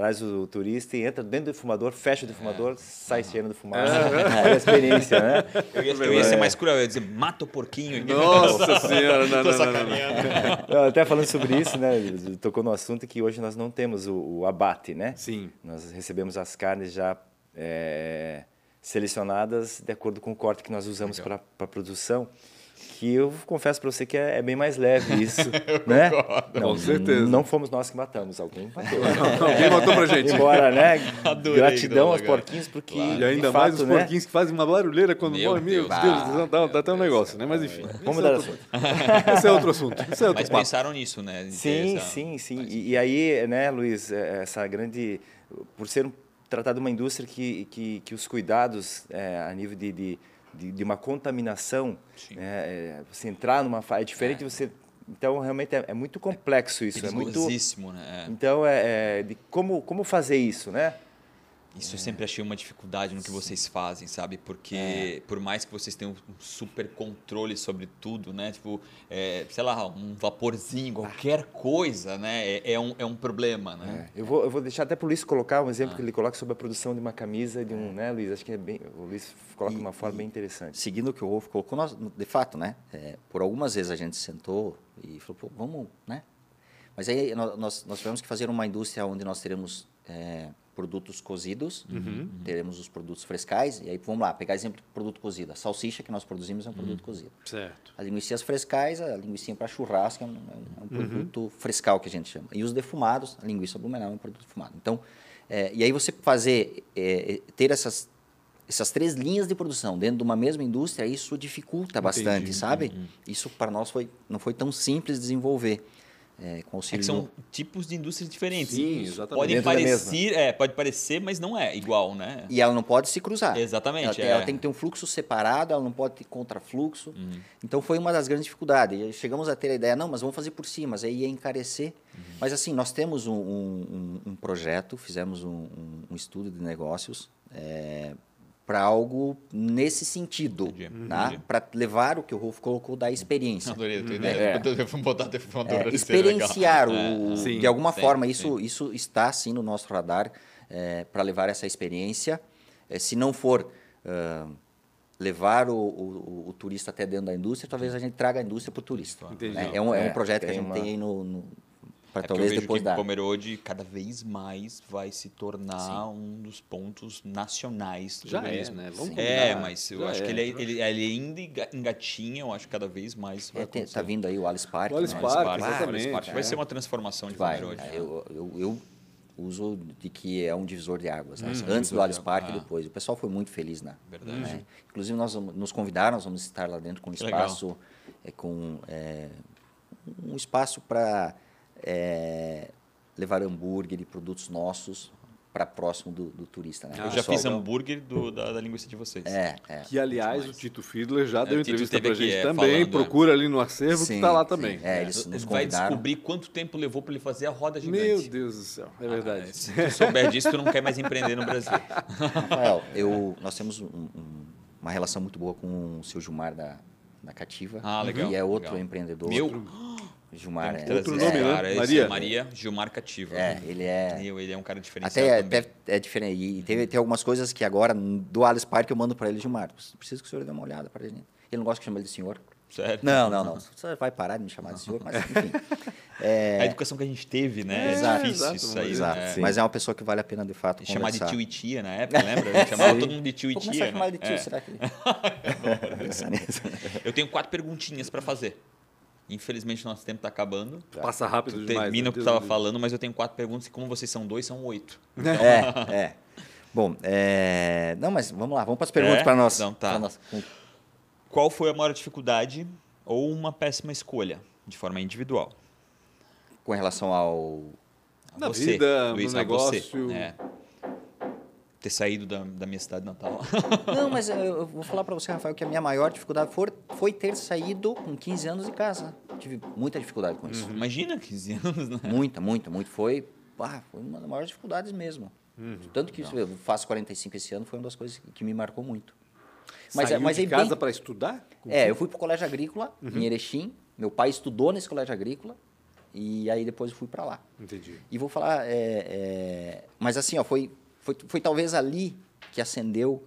traz o turista e entra dentro do defumador, fecha o defumador, sai cheirando fumaça. É a experiência, né? Eu ia, eu ia ser mais cruel, eu ia dizer, mata o porquinho. Nossa senhora, não, não, não, não, até falando sobre isso, né? Tocou no assunto que hoje nós não temos o, o abate, né? Sim. Nós recebemos as carnes já é, selecionadas de acordo com o corte que nós usamos para a produção. Que eu confesso para você que é, é, bem mais leve isso, né? Não, Com certeza. Não fomos nós que matamos, alguém matou. alguém matou pra gente. Embora, né? Adorei, Gratidão aos porquinhos, porque. Claro. E ainda fato, mais os né? porquinhos que fazem uma barulheira quando meu morrem. Meu Deus, Deus dá, dá até um negócio, né? Mas enfim. Vamos dar assunto. Esse é outro assunto. Esse é outro Mas papo. pensaram nisso, né? Sim, essa... sim, sim. E, e, aí, né, Luiz, é, essa grande. Por ser um, de uma indústria que, que, que os cuidados é, a nível de, de de, de uma contaminação, né? É, você entrar numa fase é diferente, é. você então realmente é, é, muito complexo isso, é muito né? É. Então é, é, de como como fazer isso, né? Isso eu sempre achei uma dificuldade no que vocês fazem, sabe? Porque é. por mais que vocês tenham um super controle sobre tudo, né? Tipo, é, sei lá, um vaporzinho, qualquer coisa, né? É, é um, é um problema, né? É. Eu, vou, eu vou deixar até para o Luiz colocar um exemplo ah. que ele coloca sobre a produção de uma camisa, de um, né, Luiz? Acho que é bem, o Luiz coloca de uma forma bem interessante. Seguindo o que o Wolf colocou, nós, de fato, né? É, por algumas vezes a gente sentou e falou, pô, vamos, né? Mas aí nós, nós tivemos que fazer uma indústria onde nós teremos é, produtos cozidos, uhum. teremos os produtos frescais, e aí vamos lá, pegar exemplo do produto cozido. A salsicha que nós produzimos é um produto uhum. cozido. Certo. As linguiças frescais, a linguiça para churrasco é um, é um uhum. produto frescal que a gente chama. E os defumados, a linguiça blumenau é um produto defumado. Então, é, e aí você fazer, é, ter essas, essas três linhas de produção dentro de uma mesma indústria, isso dificulta Entendi. bastante, sabe? Uhum. Isso para nós foi, não foi tão simples desenvolver. É, é que são tipos de indústrias diferentes. Sim, exatamente. Podem parecer, é, pode parecer, mas não é igual, né? E ela não pode se cruzar. Exatamente. Ela, é. ela tem que ter um fluxo separado, ela não pode ter contrafluxo. Uhum. Então foi uma das grandes dificuldades. Chegamos a ter a ideia, não, mas vamos fazer por cima, mas aí ia encarecer. Uhum. Mas assim, nós temos um, um, um projeto, fizemos um, um, estudo de negócios é, para algo nesse sentido, uhum. tá? para levar o que o Rolf colocou da experiência. Adorei ideia. É. Vamos botar é, experienciar o, é. Sim, de alguma sim, forma isso sim. isso está sim no nosso radar é, para levar essa experiência. É, se não for uh, levar o, o, o, turista até dentro da indústria, talvez a gente traga a indústria para o turista. Né? É, um, é, um projeto que a gente uma... tem aí no, no para é talvez depois que da. Pomerode cada vez mais vai se tornar Sim. um dos pontos nacionais do Já é, né? Vamos é, mas eu Já acho é. que ele, é, ele, ele, ainda engatinha, eu acho que cada vez mais vai é, Tá vindo aí o Alice Park. O Alice né? Park, Park, exatamente. Alice Park vai ser uma transformação de vai, Pomerode. É, eu, eu, eu, uso de que é um divisor de águas. Né? Hum, Antes do Alice Park ah. e depois. O pessoal foi muito feliz na. Verdade. Né? Inclusive, nós nos convidaram, nós vamos estar lá dentro com um espaço, é, com um espaço para é, levar hambúrguer e produtos nossos para próximo do, do, turista. Né? Ah, eu já fiz hambúrger do, da, da, linguiça de vocês. É, é. Que, aliás, o Tito Fiedler já é, deu entrevista para a gente é, também. Falando, Procura ali no acervo sim, que está lá também. Sim, é, eles nos Vai descobrir quanto tempo levou para ele fazer a roda gigante. Meu Deus do céu, é verdade. Ah, se tu souber disso, tu não quer mais empreender no Brasil. Rafael, eu, nós temos um, um, uma relação muito boa com o seu Gilmar da, da Cativa. Ah, legal. E é outro legal. empreendedor. Meu... Gilmar é. Outro nome, é, né? Maria. Maria Gilmar Cativa. É, ele é. Ele é um cara diferenciado. Até, até é diferente. E tem, tem algumas coisas que agora, do Alice Park, eu mando para ele, Gilmar. Preciso que o senhor dê uma olhada para gente. Ele não gosta que chame ele de senhor. Sério? Não, não, não. Você vai parar de me chamar de senhor, mas enfim. É... A educação que a gente teve, né? É, exato, difícil exato, isso aí. Exato. Né? Mas é uma pessoa que vale a pena, de fato, Chamar de tio e tia na época, lembra? A gente chamava todo mundo de tio e tia. Vou chamar de tio, é. será que... eu tenho quatro perguntinhas para fazer. Infelizmente, nosso tempo está acabando. Passa rápido tu demais. Termina né? o que tu estava falando, mas eu tenho quatro perguntas e como vocês são dois, são oito. É, é. Bom, é... não, mas vamos lá, vamos para as perguntas é? para nós. Então, tá. Nós. Qual foi a maior dificuldade ou uma péssima escolha, de forma individual? Com relação ao... A Na você, vida, Luiz, no negócio... Você. É ter saído da, da minha cidade natal. Não, mas eu, eu vou falar para você, Rafael, que a minha maior dificuldade foi, foi ter saído com 15 anos de casa. Tive muita dificuldade com isso. Uhum. Imagina, 15 anos, né? Muita, muita, muito. Foi, foi uma das maiores dificuldades mesmo. Uhum. Tanto que Não. eu faço 45 esse ano, foi uma das coisas que me marcou muito. Mas, Saiu mas de casa bem... para estudar? É, eu fui para o colégio agrícola uhum. em Erechim. Meu pai estudou nesse colégio agrícola. E aí depois eu fui para lá. Entendi. E vou falar, é, é... mas assim, ó, foi foi, foi talvez ali que acendeu,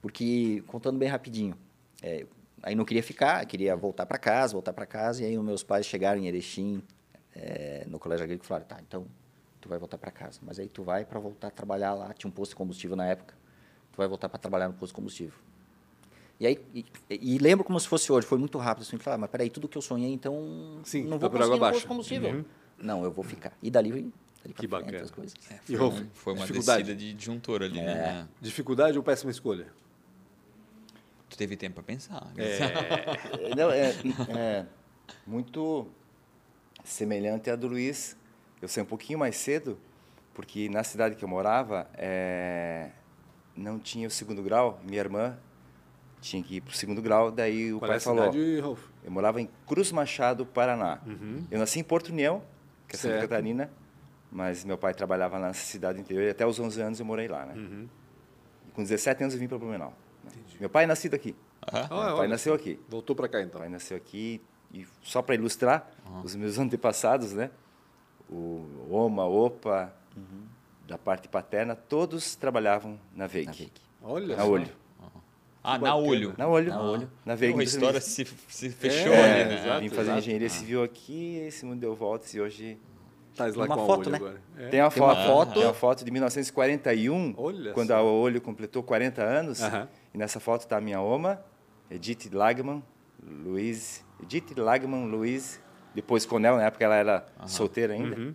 porque, contando bem rapidinho, é, aí não queria ficar, queria voltar para casa, voltar para casa, e aí os meus pais chegaram em Erechim, é, no colégio agrícola, e falaram, tá, então tu vai voltar para casa, mas aí tu vai para voltar a trabalhar lá, tinha um posto de combustível na época, tu vai voltar para trabalhar no posto de combustível. E aí, e, e lembro como se fosse hoje, foi muito rápido. Assim, falei, ah, mas peraí, tudo que eu sonhei, então Sim, não tá vou por água conseguir no posto de combustível. Não, eu vou ficar. E dali, Que frente, bacana. as coisas. E Foi, um- foi uma dificuldade? descida de disjuntor ali, né? Dificuldade ou péssima escolha? Tu teve tempo pra pensar. É, não, é, é muito semelhante à do Luiz. Eu saí um pouquinho mais cedo, porque na cidade que eu morava é, não tinha o segundo grau. Minha irmã tinha que ir para o segundo grau, daí o Qual é pai a falou. cidade, Rolf? Eu morava em Cruz Machado, Paraná. Eu nasci em Porto União, que é Santa Uhum. Certo. Catarina, mas meu pai trabalhava na cidade interior e até os 11 anos eu morei lá, né? Uhum. E com 17 anos eu vim para Blumenau. Né? Meu pai é nascido aqui. Ah, meu pai olha. nasceu aqui. Voltou pra cá, Meu então. pai nasceu aqui e só para ilustrar os meus antepassados, né? O Oma, Opa, da parte paterna, todos trabalhavam na VEIC. Na VEIC. Olha Na só. olho. Ah, na olho. Na olho. Na olho. Na VEIC. Pô, a história se, se fechou É, ali, né? exato. Vim fazer engenharia civil aqui, esse mundo deu voltas e hoje Lá Uma com a foto, olho né? agora. É. Tem uma Tem uma foto, foto. tem uma foto de 1941, Olha quando só. a Olho completou 40 anos. Aham. E nessa foto está a minha oma, Edith Lagman, Luiz, Edith Lagman, Luiz, depois Conel, na época ela era solteira ainda. Uhum.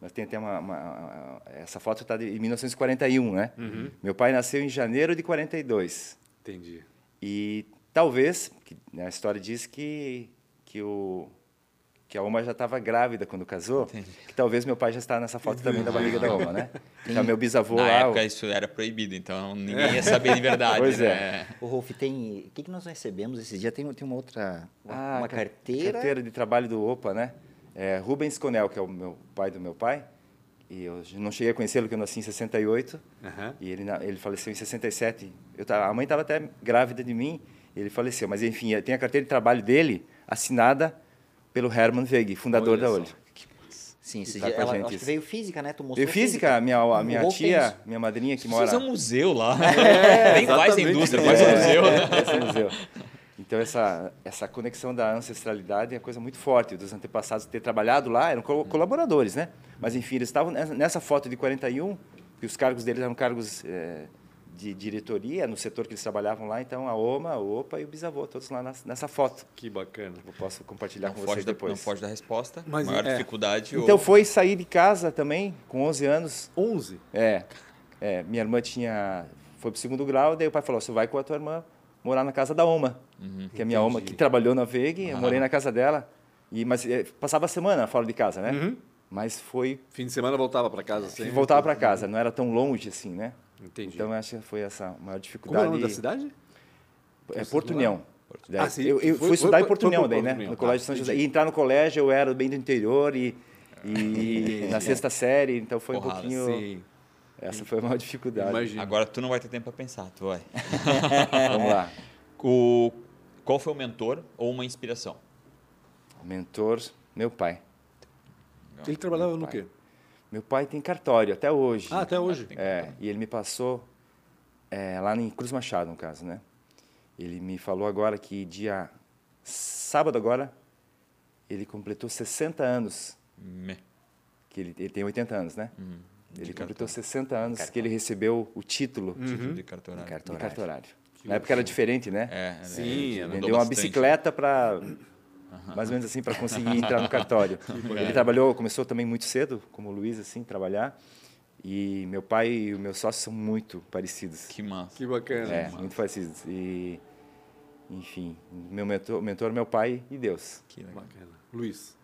Mas tem até uma, uma- essa foto está de 1941, né? Uhum. Meu pai nasceu em janeiro de 42. Entendi. E talvez, que, né, a história diz que, que, o, que a Oma já estava grávida quando casou, que talvez meu pai já está nessa foto também da barriga da Oma, né? Então, meu bisavô Na lá... época o- isso era proibido, então ninguém ia saber de verdade, Pois né? O Rolf, tem. O que, que nós recebemos esse dia? Tem, tem uma outra. Uma, Ah, uma ca- carteira. Carteira de trabalho do OPA, né? É, Rubens Conel, que é o meu pai do meu pai, e eu não cheguei a conhecê-lo porque eu nasci em 68, Aham. e ele, ele faleceu em 67. Eu tava, a mãe estava até grávida de mim, e ele faleceu. Mas, enfim, tem a carteira de trabalho dele assinada pelo Hermann Wegg, fundador Olha da. Olho. Sim, esse tá ela gente acho que isso. veio física, né? Tu mostrou Veio física, a minha, a minha tia, isso. minha madrinha que mora... fazer um museu lá. É, Nem faz indústria, faz um É, museu. esse museu. Então, essa, essa conexão da ancestralidade é coisa muito forte. Dos antepassados ter trabalhado lá, eram co- colaboradores, né? Mas, enfim, eles estavam nessa- nessa foto de 41, que os cargos deles eram cargos eh, de diretoria no setor que eles trabalhavam lá. Então, a OMA, o OPA e o bisavô, todos lá nas- nessa foto. Que bacana. Eu posso compartilhar Não com vocês da, depois. não foge da resposta. Mas, Maior é. dificuldade. Então, ou... foi sair de casa também, com 11 anos. 11. É, é, minha irmã tinha foi pro segundo grau, daí o pai falou: "Você vai com a tua irmã morar na casa da Oma", que é a minha Oma que trabalhou na VEG, eu morei na casa dela. E mas eh, passava a semana fora de casa, né? Mas foi Fim de semana voltava pra casa sempre. voltava para casa, não era tão longe assim, né? Entendi. Então eu acho que foi essa maior Como é o dificuldade. nome da cidade? É Porto União. Daí, Ah, sim. eu, eu Foi- fui estudar foi- em Porto União daí, né? No Colégio Tá, São José. E entrar no colégio eu era bem do interior e, e na sexta série, então foi um pouquinho. Sim. Essa foi a maior dificuldade. Imagina. Agora tu não vai ter tempo para pensar, tu vai. Vamos lá. O... Qual foi o mentor ou uma inspiração? Mentor, meu pai. Ele trabalhava no quê? Meu pai tem cartório até hoje. Ah, até hoje. É, e ele me passou é, lá em Cruz Machado, no caso, né? Ele me falou agora que dia sábado agora ele completou 60 anos, Me. que ele, ele tem 80 anos, né? Uhum. Ele completou 60 anos que ele recebeu o título Título de cartorário. de Cartorário. cartorário. Na época era diferente, né? É, Sim, é, Vendeu uma bastante. bicicleta para mais ou menos assim para conseguir entrar no cartório. Ele trabalhou, começou também muito cedo, como o Luiz assim, trabalhar. E meu pai e o meu sócio são muito parecidos. Que massa. Que bacana. É, muito parecidos. E enfim, meu mentor, mentor meu pai e Deus. Que legal. Bacana. Luiz.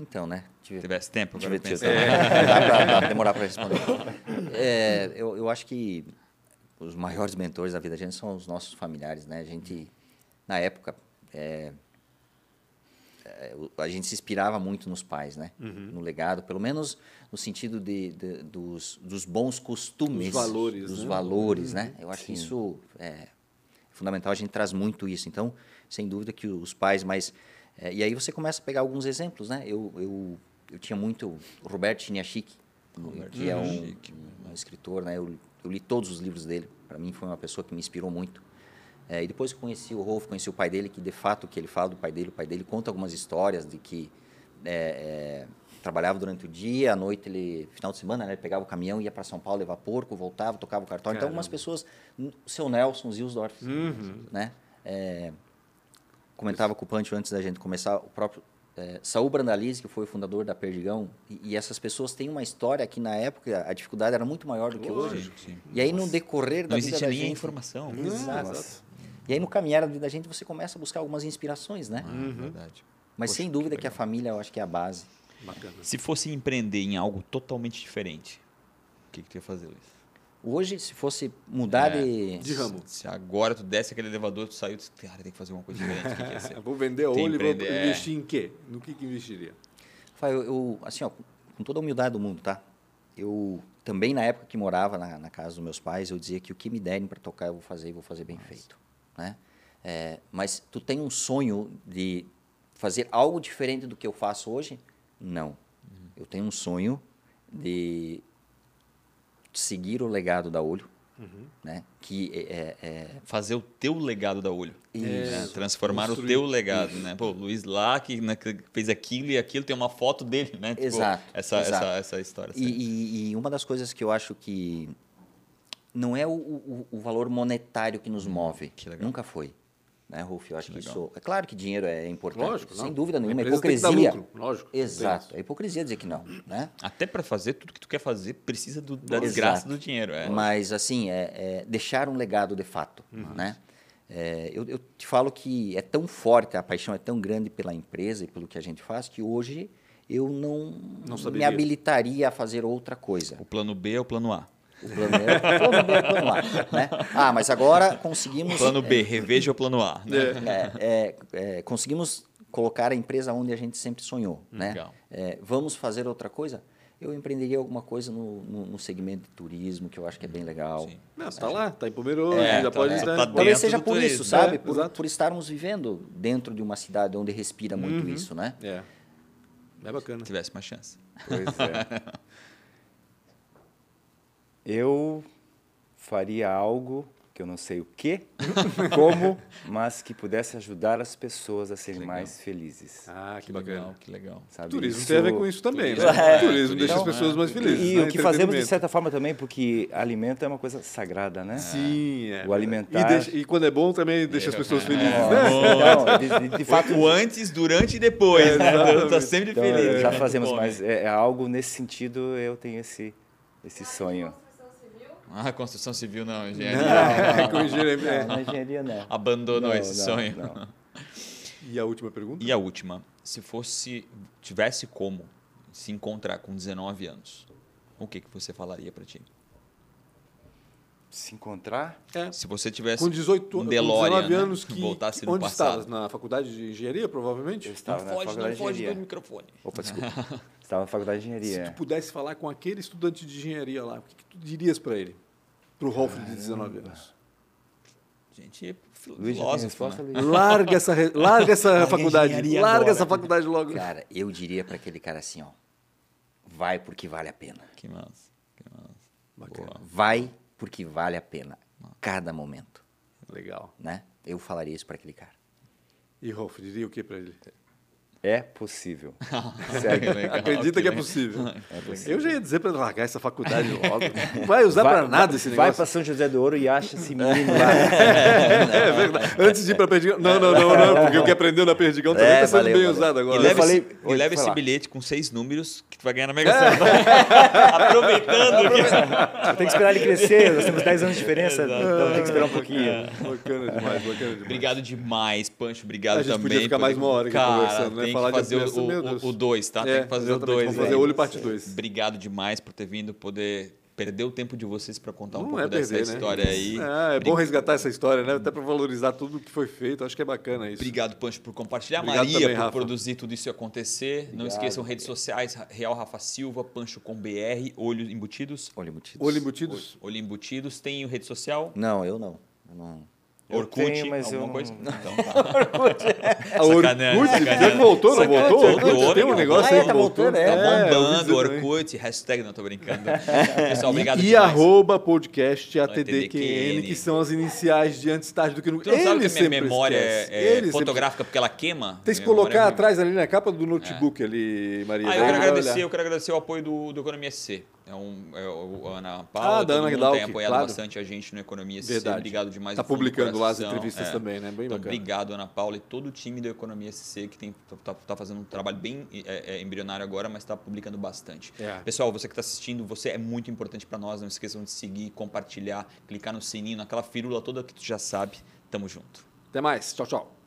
Então, né? Se Tive, tivesse tempo, tive, tive, dá pra- dá pra demorar para responder. É, eu, eu acho que os maiores mentores da vida da gente são os nossos familiares, né? A gente, na época, é, é, a gente se inspirava muito nos pais, né? No legado, pelo menos no sentido de, de- dos, dos bons costumes. Dos valores, Dos né? valores, né? Eu acho que isso é fundamental, a gente traz muito isso. Então, sem dúvida que os pais mais... é, e aí você começa a pegar alguns exemplos, né? Eu, eu, eu tinha muito... O Roberto Chiniachik, que é um, um escritor, né? Eu, eu li todos os livros dele. Para mim foi uma pessoa que me inspirou muito. É, e depois que conheci o Rolf, conheci o pai dele, que de fato o que ele fala do pai dele, o pai dele conta algumas histórias de que é, é, trabalhava durante o dia, à noite ele, final de semana, né, ele pegava o caminhão, ia para São Paulo levar porco, voltava, tocava o cartório. Então algumas pessoas, o seu Nelson Zilsdorf, né? é, comentava com o Pancho antes da gente começar, o próprio é, Saul Brandalize, que foi o fundador da Perdigão, e, e, essas pessoas têm uma história que na época a dificuldade era muito maior do que hoje. Sim. E aí no decorrer da Não vida existia da nem gente, informação. Exato. E aí no caminhar da vida da gente você começa a buscar algumas inspirações, né? Uhum. Verdade. Mas Poxa, sem dúvida que que a família eu acho que é a base. Bacana. Se fosse empreender em algo totalmente diferente, o que, que tu ia fazer, Luiz? Hoje, se fosse mudar É, de... De ramo. Se agora tu desce aquele elevador, tu saiu, tu, cara, tem que fazer uma coisa diferente. Que, que ia ser? Vou vender a Tem olho e vou empreender, é. investir em quê? No que, que investiria? Fala, Eu, eu, assim, ó, com toda a humildade do mundo, tá? Eu também, na época que morava na, na casa dos meus pais, eu dizia que o que me derem para tocar eu vou fazer e vou fazer bem feito, né? É, mas tu tem um sonho de fazer algo diferente do que eu faço hoje? Não. Eu tenho um sonho de seguir o legado da Olho, né? Que é, é- Fazer o teu legado da olho. é né? isso. Transformar Construir. o teu legado, né? Pô, o Luiz lá que, né, que fez aquilo e aquilo, tem uma foto dele, né? Tipo, Exato, Essa, exato. Essa, essa história. E, e- e uma das coisas que eu acho que não é o, o- o valor monetário que nos move. Que legal. Nunca foi. Né, Ruf? Eu acho que, legal. isso. É claro que dinheiro é importante. Lógico, sem não. dúvida A nenhuma. É empresa tem que dar hipocrisia. lucro, lógico, Exato. É hipocrisia dizer que não. Né? Até para fazer tudo que tu quer fazer, precisa do, da Exato. desgraça do dinheiro. É. Mas, assim, é, é deixar um legado de fato. Uhum. Né? É, eu, eu te falo que é tão forte, a paixão é tão grande pela empresa e pelo que a gente faz, que hoje eu não, Não me habilitaria a fazer outra coisa. O plano B é o plano A. O plano B, o plano B é o plano A. Né? Ah, mas agora conseguimos. Plano B, reveja o plano A. Né? é, é, é, conseguimos colocar a empresa onde a gente sempre sonhou. Né? Legal. É, vamos fazer outra coisa? Eu empreenderia alguma coisa no, no, no segmento de turismo, que eu acho que é bem legal. Sim. Não, tá lá, tá em Pomerode, É, já tá pode lá, estar. tá Talvez seja por turismo. isso, sabe? É, por, por estarmos vivendo dentro de uma cidade onde respira muito Uhum. isso, né? É. É bacana. Tivesse uma chance. Pois é. Eu faria algo que eu não sei o que, como, mas que pudesse ajudar as pessoas a serem mais felizes. Ah, que, Que bacana. legal, que legal. Sabe? Turismo Isso- tem a ver com isso também, Turismo, né? é, turismo deixa as pessoas é. mais felizes. E né? o que fazemos de certa forma também, porque alimento é uma coisa sagrada, né? Sim, é. O alimentar- E, deixa- e quando é bom também deixa as pessoas felizes, É, né? então, de, de- de fato, O antes, durante e depois, É, né? Tá sempre então, feliz. já fazemos, mas é, é algo nesse sentido, eu tenho esse, esse sonho. Ah, construção civil não, engenharia. É, com engenharia. Não, engenharia não. Abandonou Não, esse não, sonho. não. E a última pergunta? E a última, se fosse, tivesse como se encontrar com 19 anos, o que que você falaria para ti? Se encontrar, É. Se você tivesse Com 18 um com DeLorean, 19 né? anos que, voltasse que- no onde passado. estavas? Na faculdade de engenharia, provavelmente? eu Não estava na foge, faculdade não de foge do microfone. Opa, desculpa. estava na faculdade de Se engenharia. tu pudesse falar com aquele estudante de engenharia lá, o que, que tu dirias para ele? Pro Rolf de 19 anos. Gente, tem filósofo, resposta, né? Luiz? Larga essa, re- larga essa Larga faculdade. Larga agora. essa faculdade logo. Cara, eu diria para aquele cara assim, ó. Vai porque vale a pena. Que massa, que massa. Bacana. Boa. Vai porque vale a pena. Cada momento, Legal. né? Eu falaria isso para aquele cara. E Rolf, diria o que para ele? É possível. Segue. Legal, Acredita que é legal. possível. É possível. Eu já ia dizer para largar essa faculdade logo. Não vai usar para nada esse Vai negócio. para São José do Ouro e acha esse menino lá. É verdade. Antes de ir para Perdigão. Não, não, não, não. Porque o que aprendeu na Perdigão também É, está sendo valeu, bem valeu. usado E agora. leva, falei- esse, e leva vai esse bilhete com seis números que tu vai ganhar na Mega Sena. Aproveitando que... Tem que esperar ele crescer, nós temos 10 anos de diferença, então tem que esperar um pouquinho. Bacana demais, bacana demais. Obrigado demais, Pancho. Obrigado A gente também. podia ficar mais uma hora aqui conversando, né? Tem Falar de fazer criança, meu Deus. o 2, tá? É, tem que fazer o exatamente, 2. vamos fazer o olho parte 2. Obrigado demais por ter vindo, poder perder o tempo de vocês para contar um Não pouco é dessa perder, né? história aí. É, é bom resgatar essa história, né? Até para valorizar tudo que foi feito. Acho que é bacana isso. Obrigado, Pancho, por compartilhar. Obrigado Maria, também, por Rafa. produzir tudo isso acontecer. Não esqueçam redes sociais, Real Rafa Silva, Pancho com BR, Olho Embutidos. Olho embutidos. Olho embutidos? Olho Embutidos. Tem rede social? Não, eu não. Eu não. Eu Orkut, tenho, mas alguma eu coisa? não- Então, tá. A Orkut, Sacanagem, voltou, não voltou? Voltou, Orkut tem um legal. negócio Ah, aí é, que tá voltando, é. Tá bombando, também. Orkut, hashtag, não tô brincando. Pessoal, obrigado e demais. arroba podcast ATDQN, que são as iniciais de antes tarde do que nunca. Tu não sabe que a minha memória é, é fotográfica porque ela queima? Tem que colocar é atrás ali na capa do notebook ali, Maria. Ah, eu quero agradecer, eu quero agradecer o apoio do, do Economia SC. É, um, é o Ana Paula, Ah, todo Ana Glauc, tem apoiado claro. bastante a gente no Economia SC. Verdade. Obrigado demais. Tá do publicando lá as entrevistas também, né? Bem então, bacana. obrigado, Ana Paula, e todo o time do Economia SC que tem, tá, tá fazendo um trabalho bem é, é, embrionário agora, mas está publicando bastante. É. Pessoal, você que está assistindo, você é muito importante para nós. Não esqueçam de seguir, compartilhar, clicar no sininho, naquela firula toda que tu já sabe. Tamo junto. Até mais. Tchau, tchau.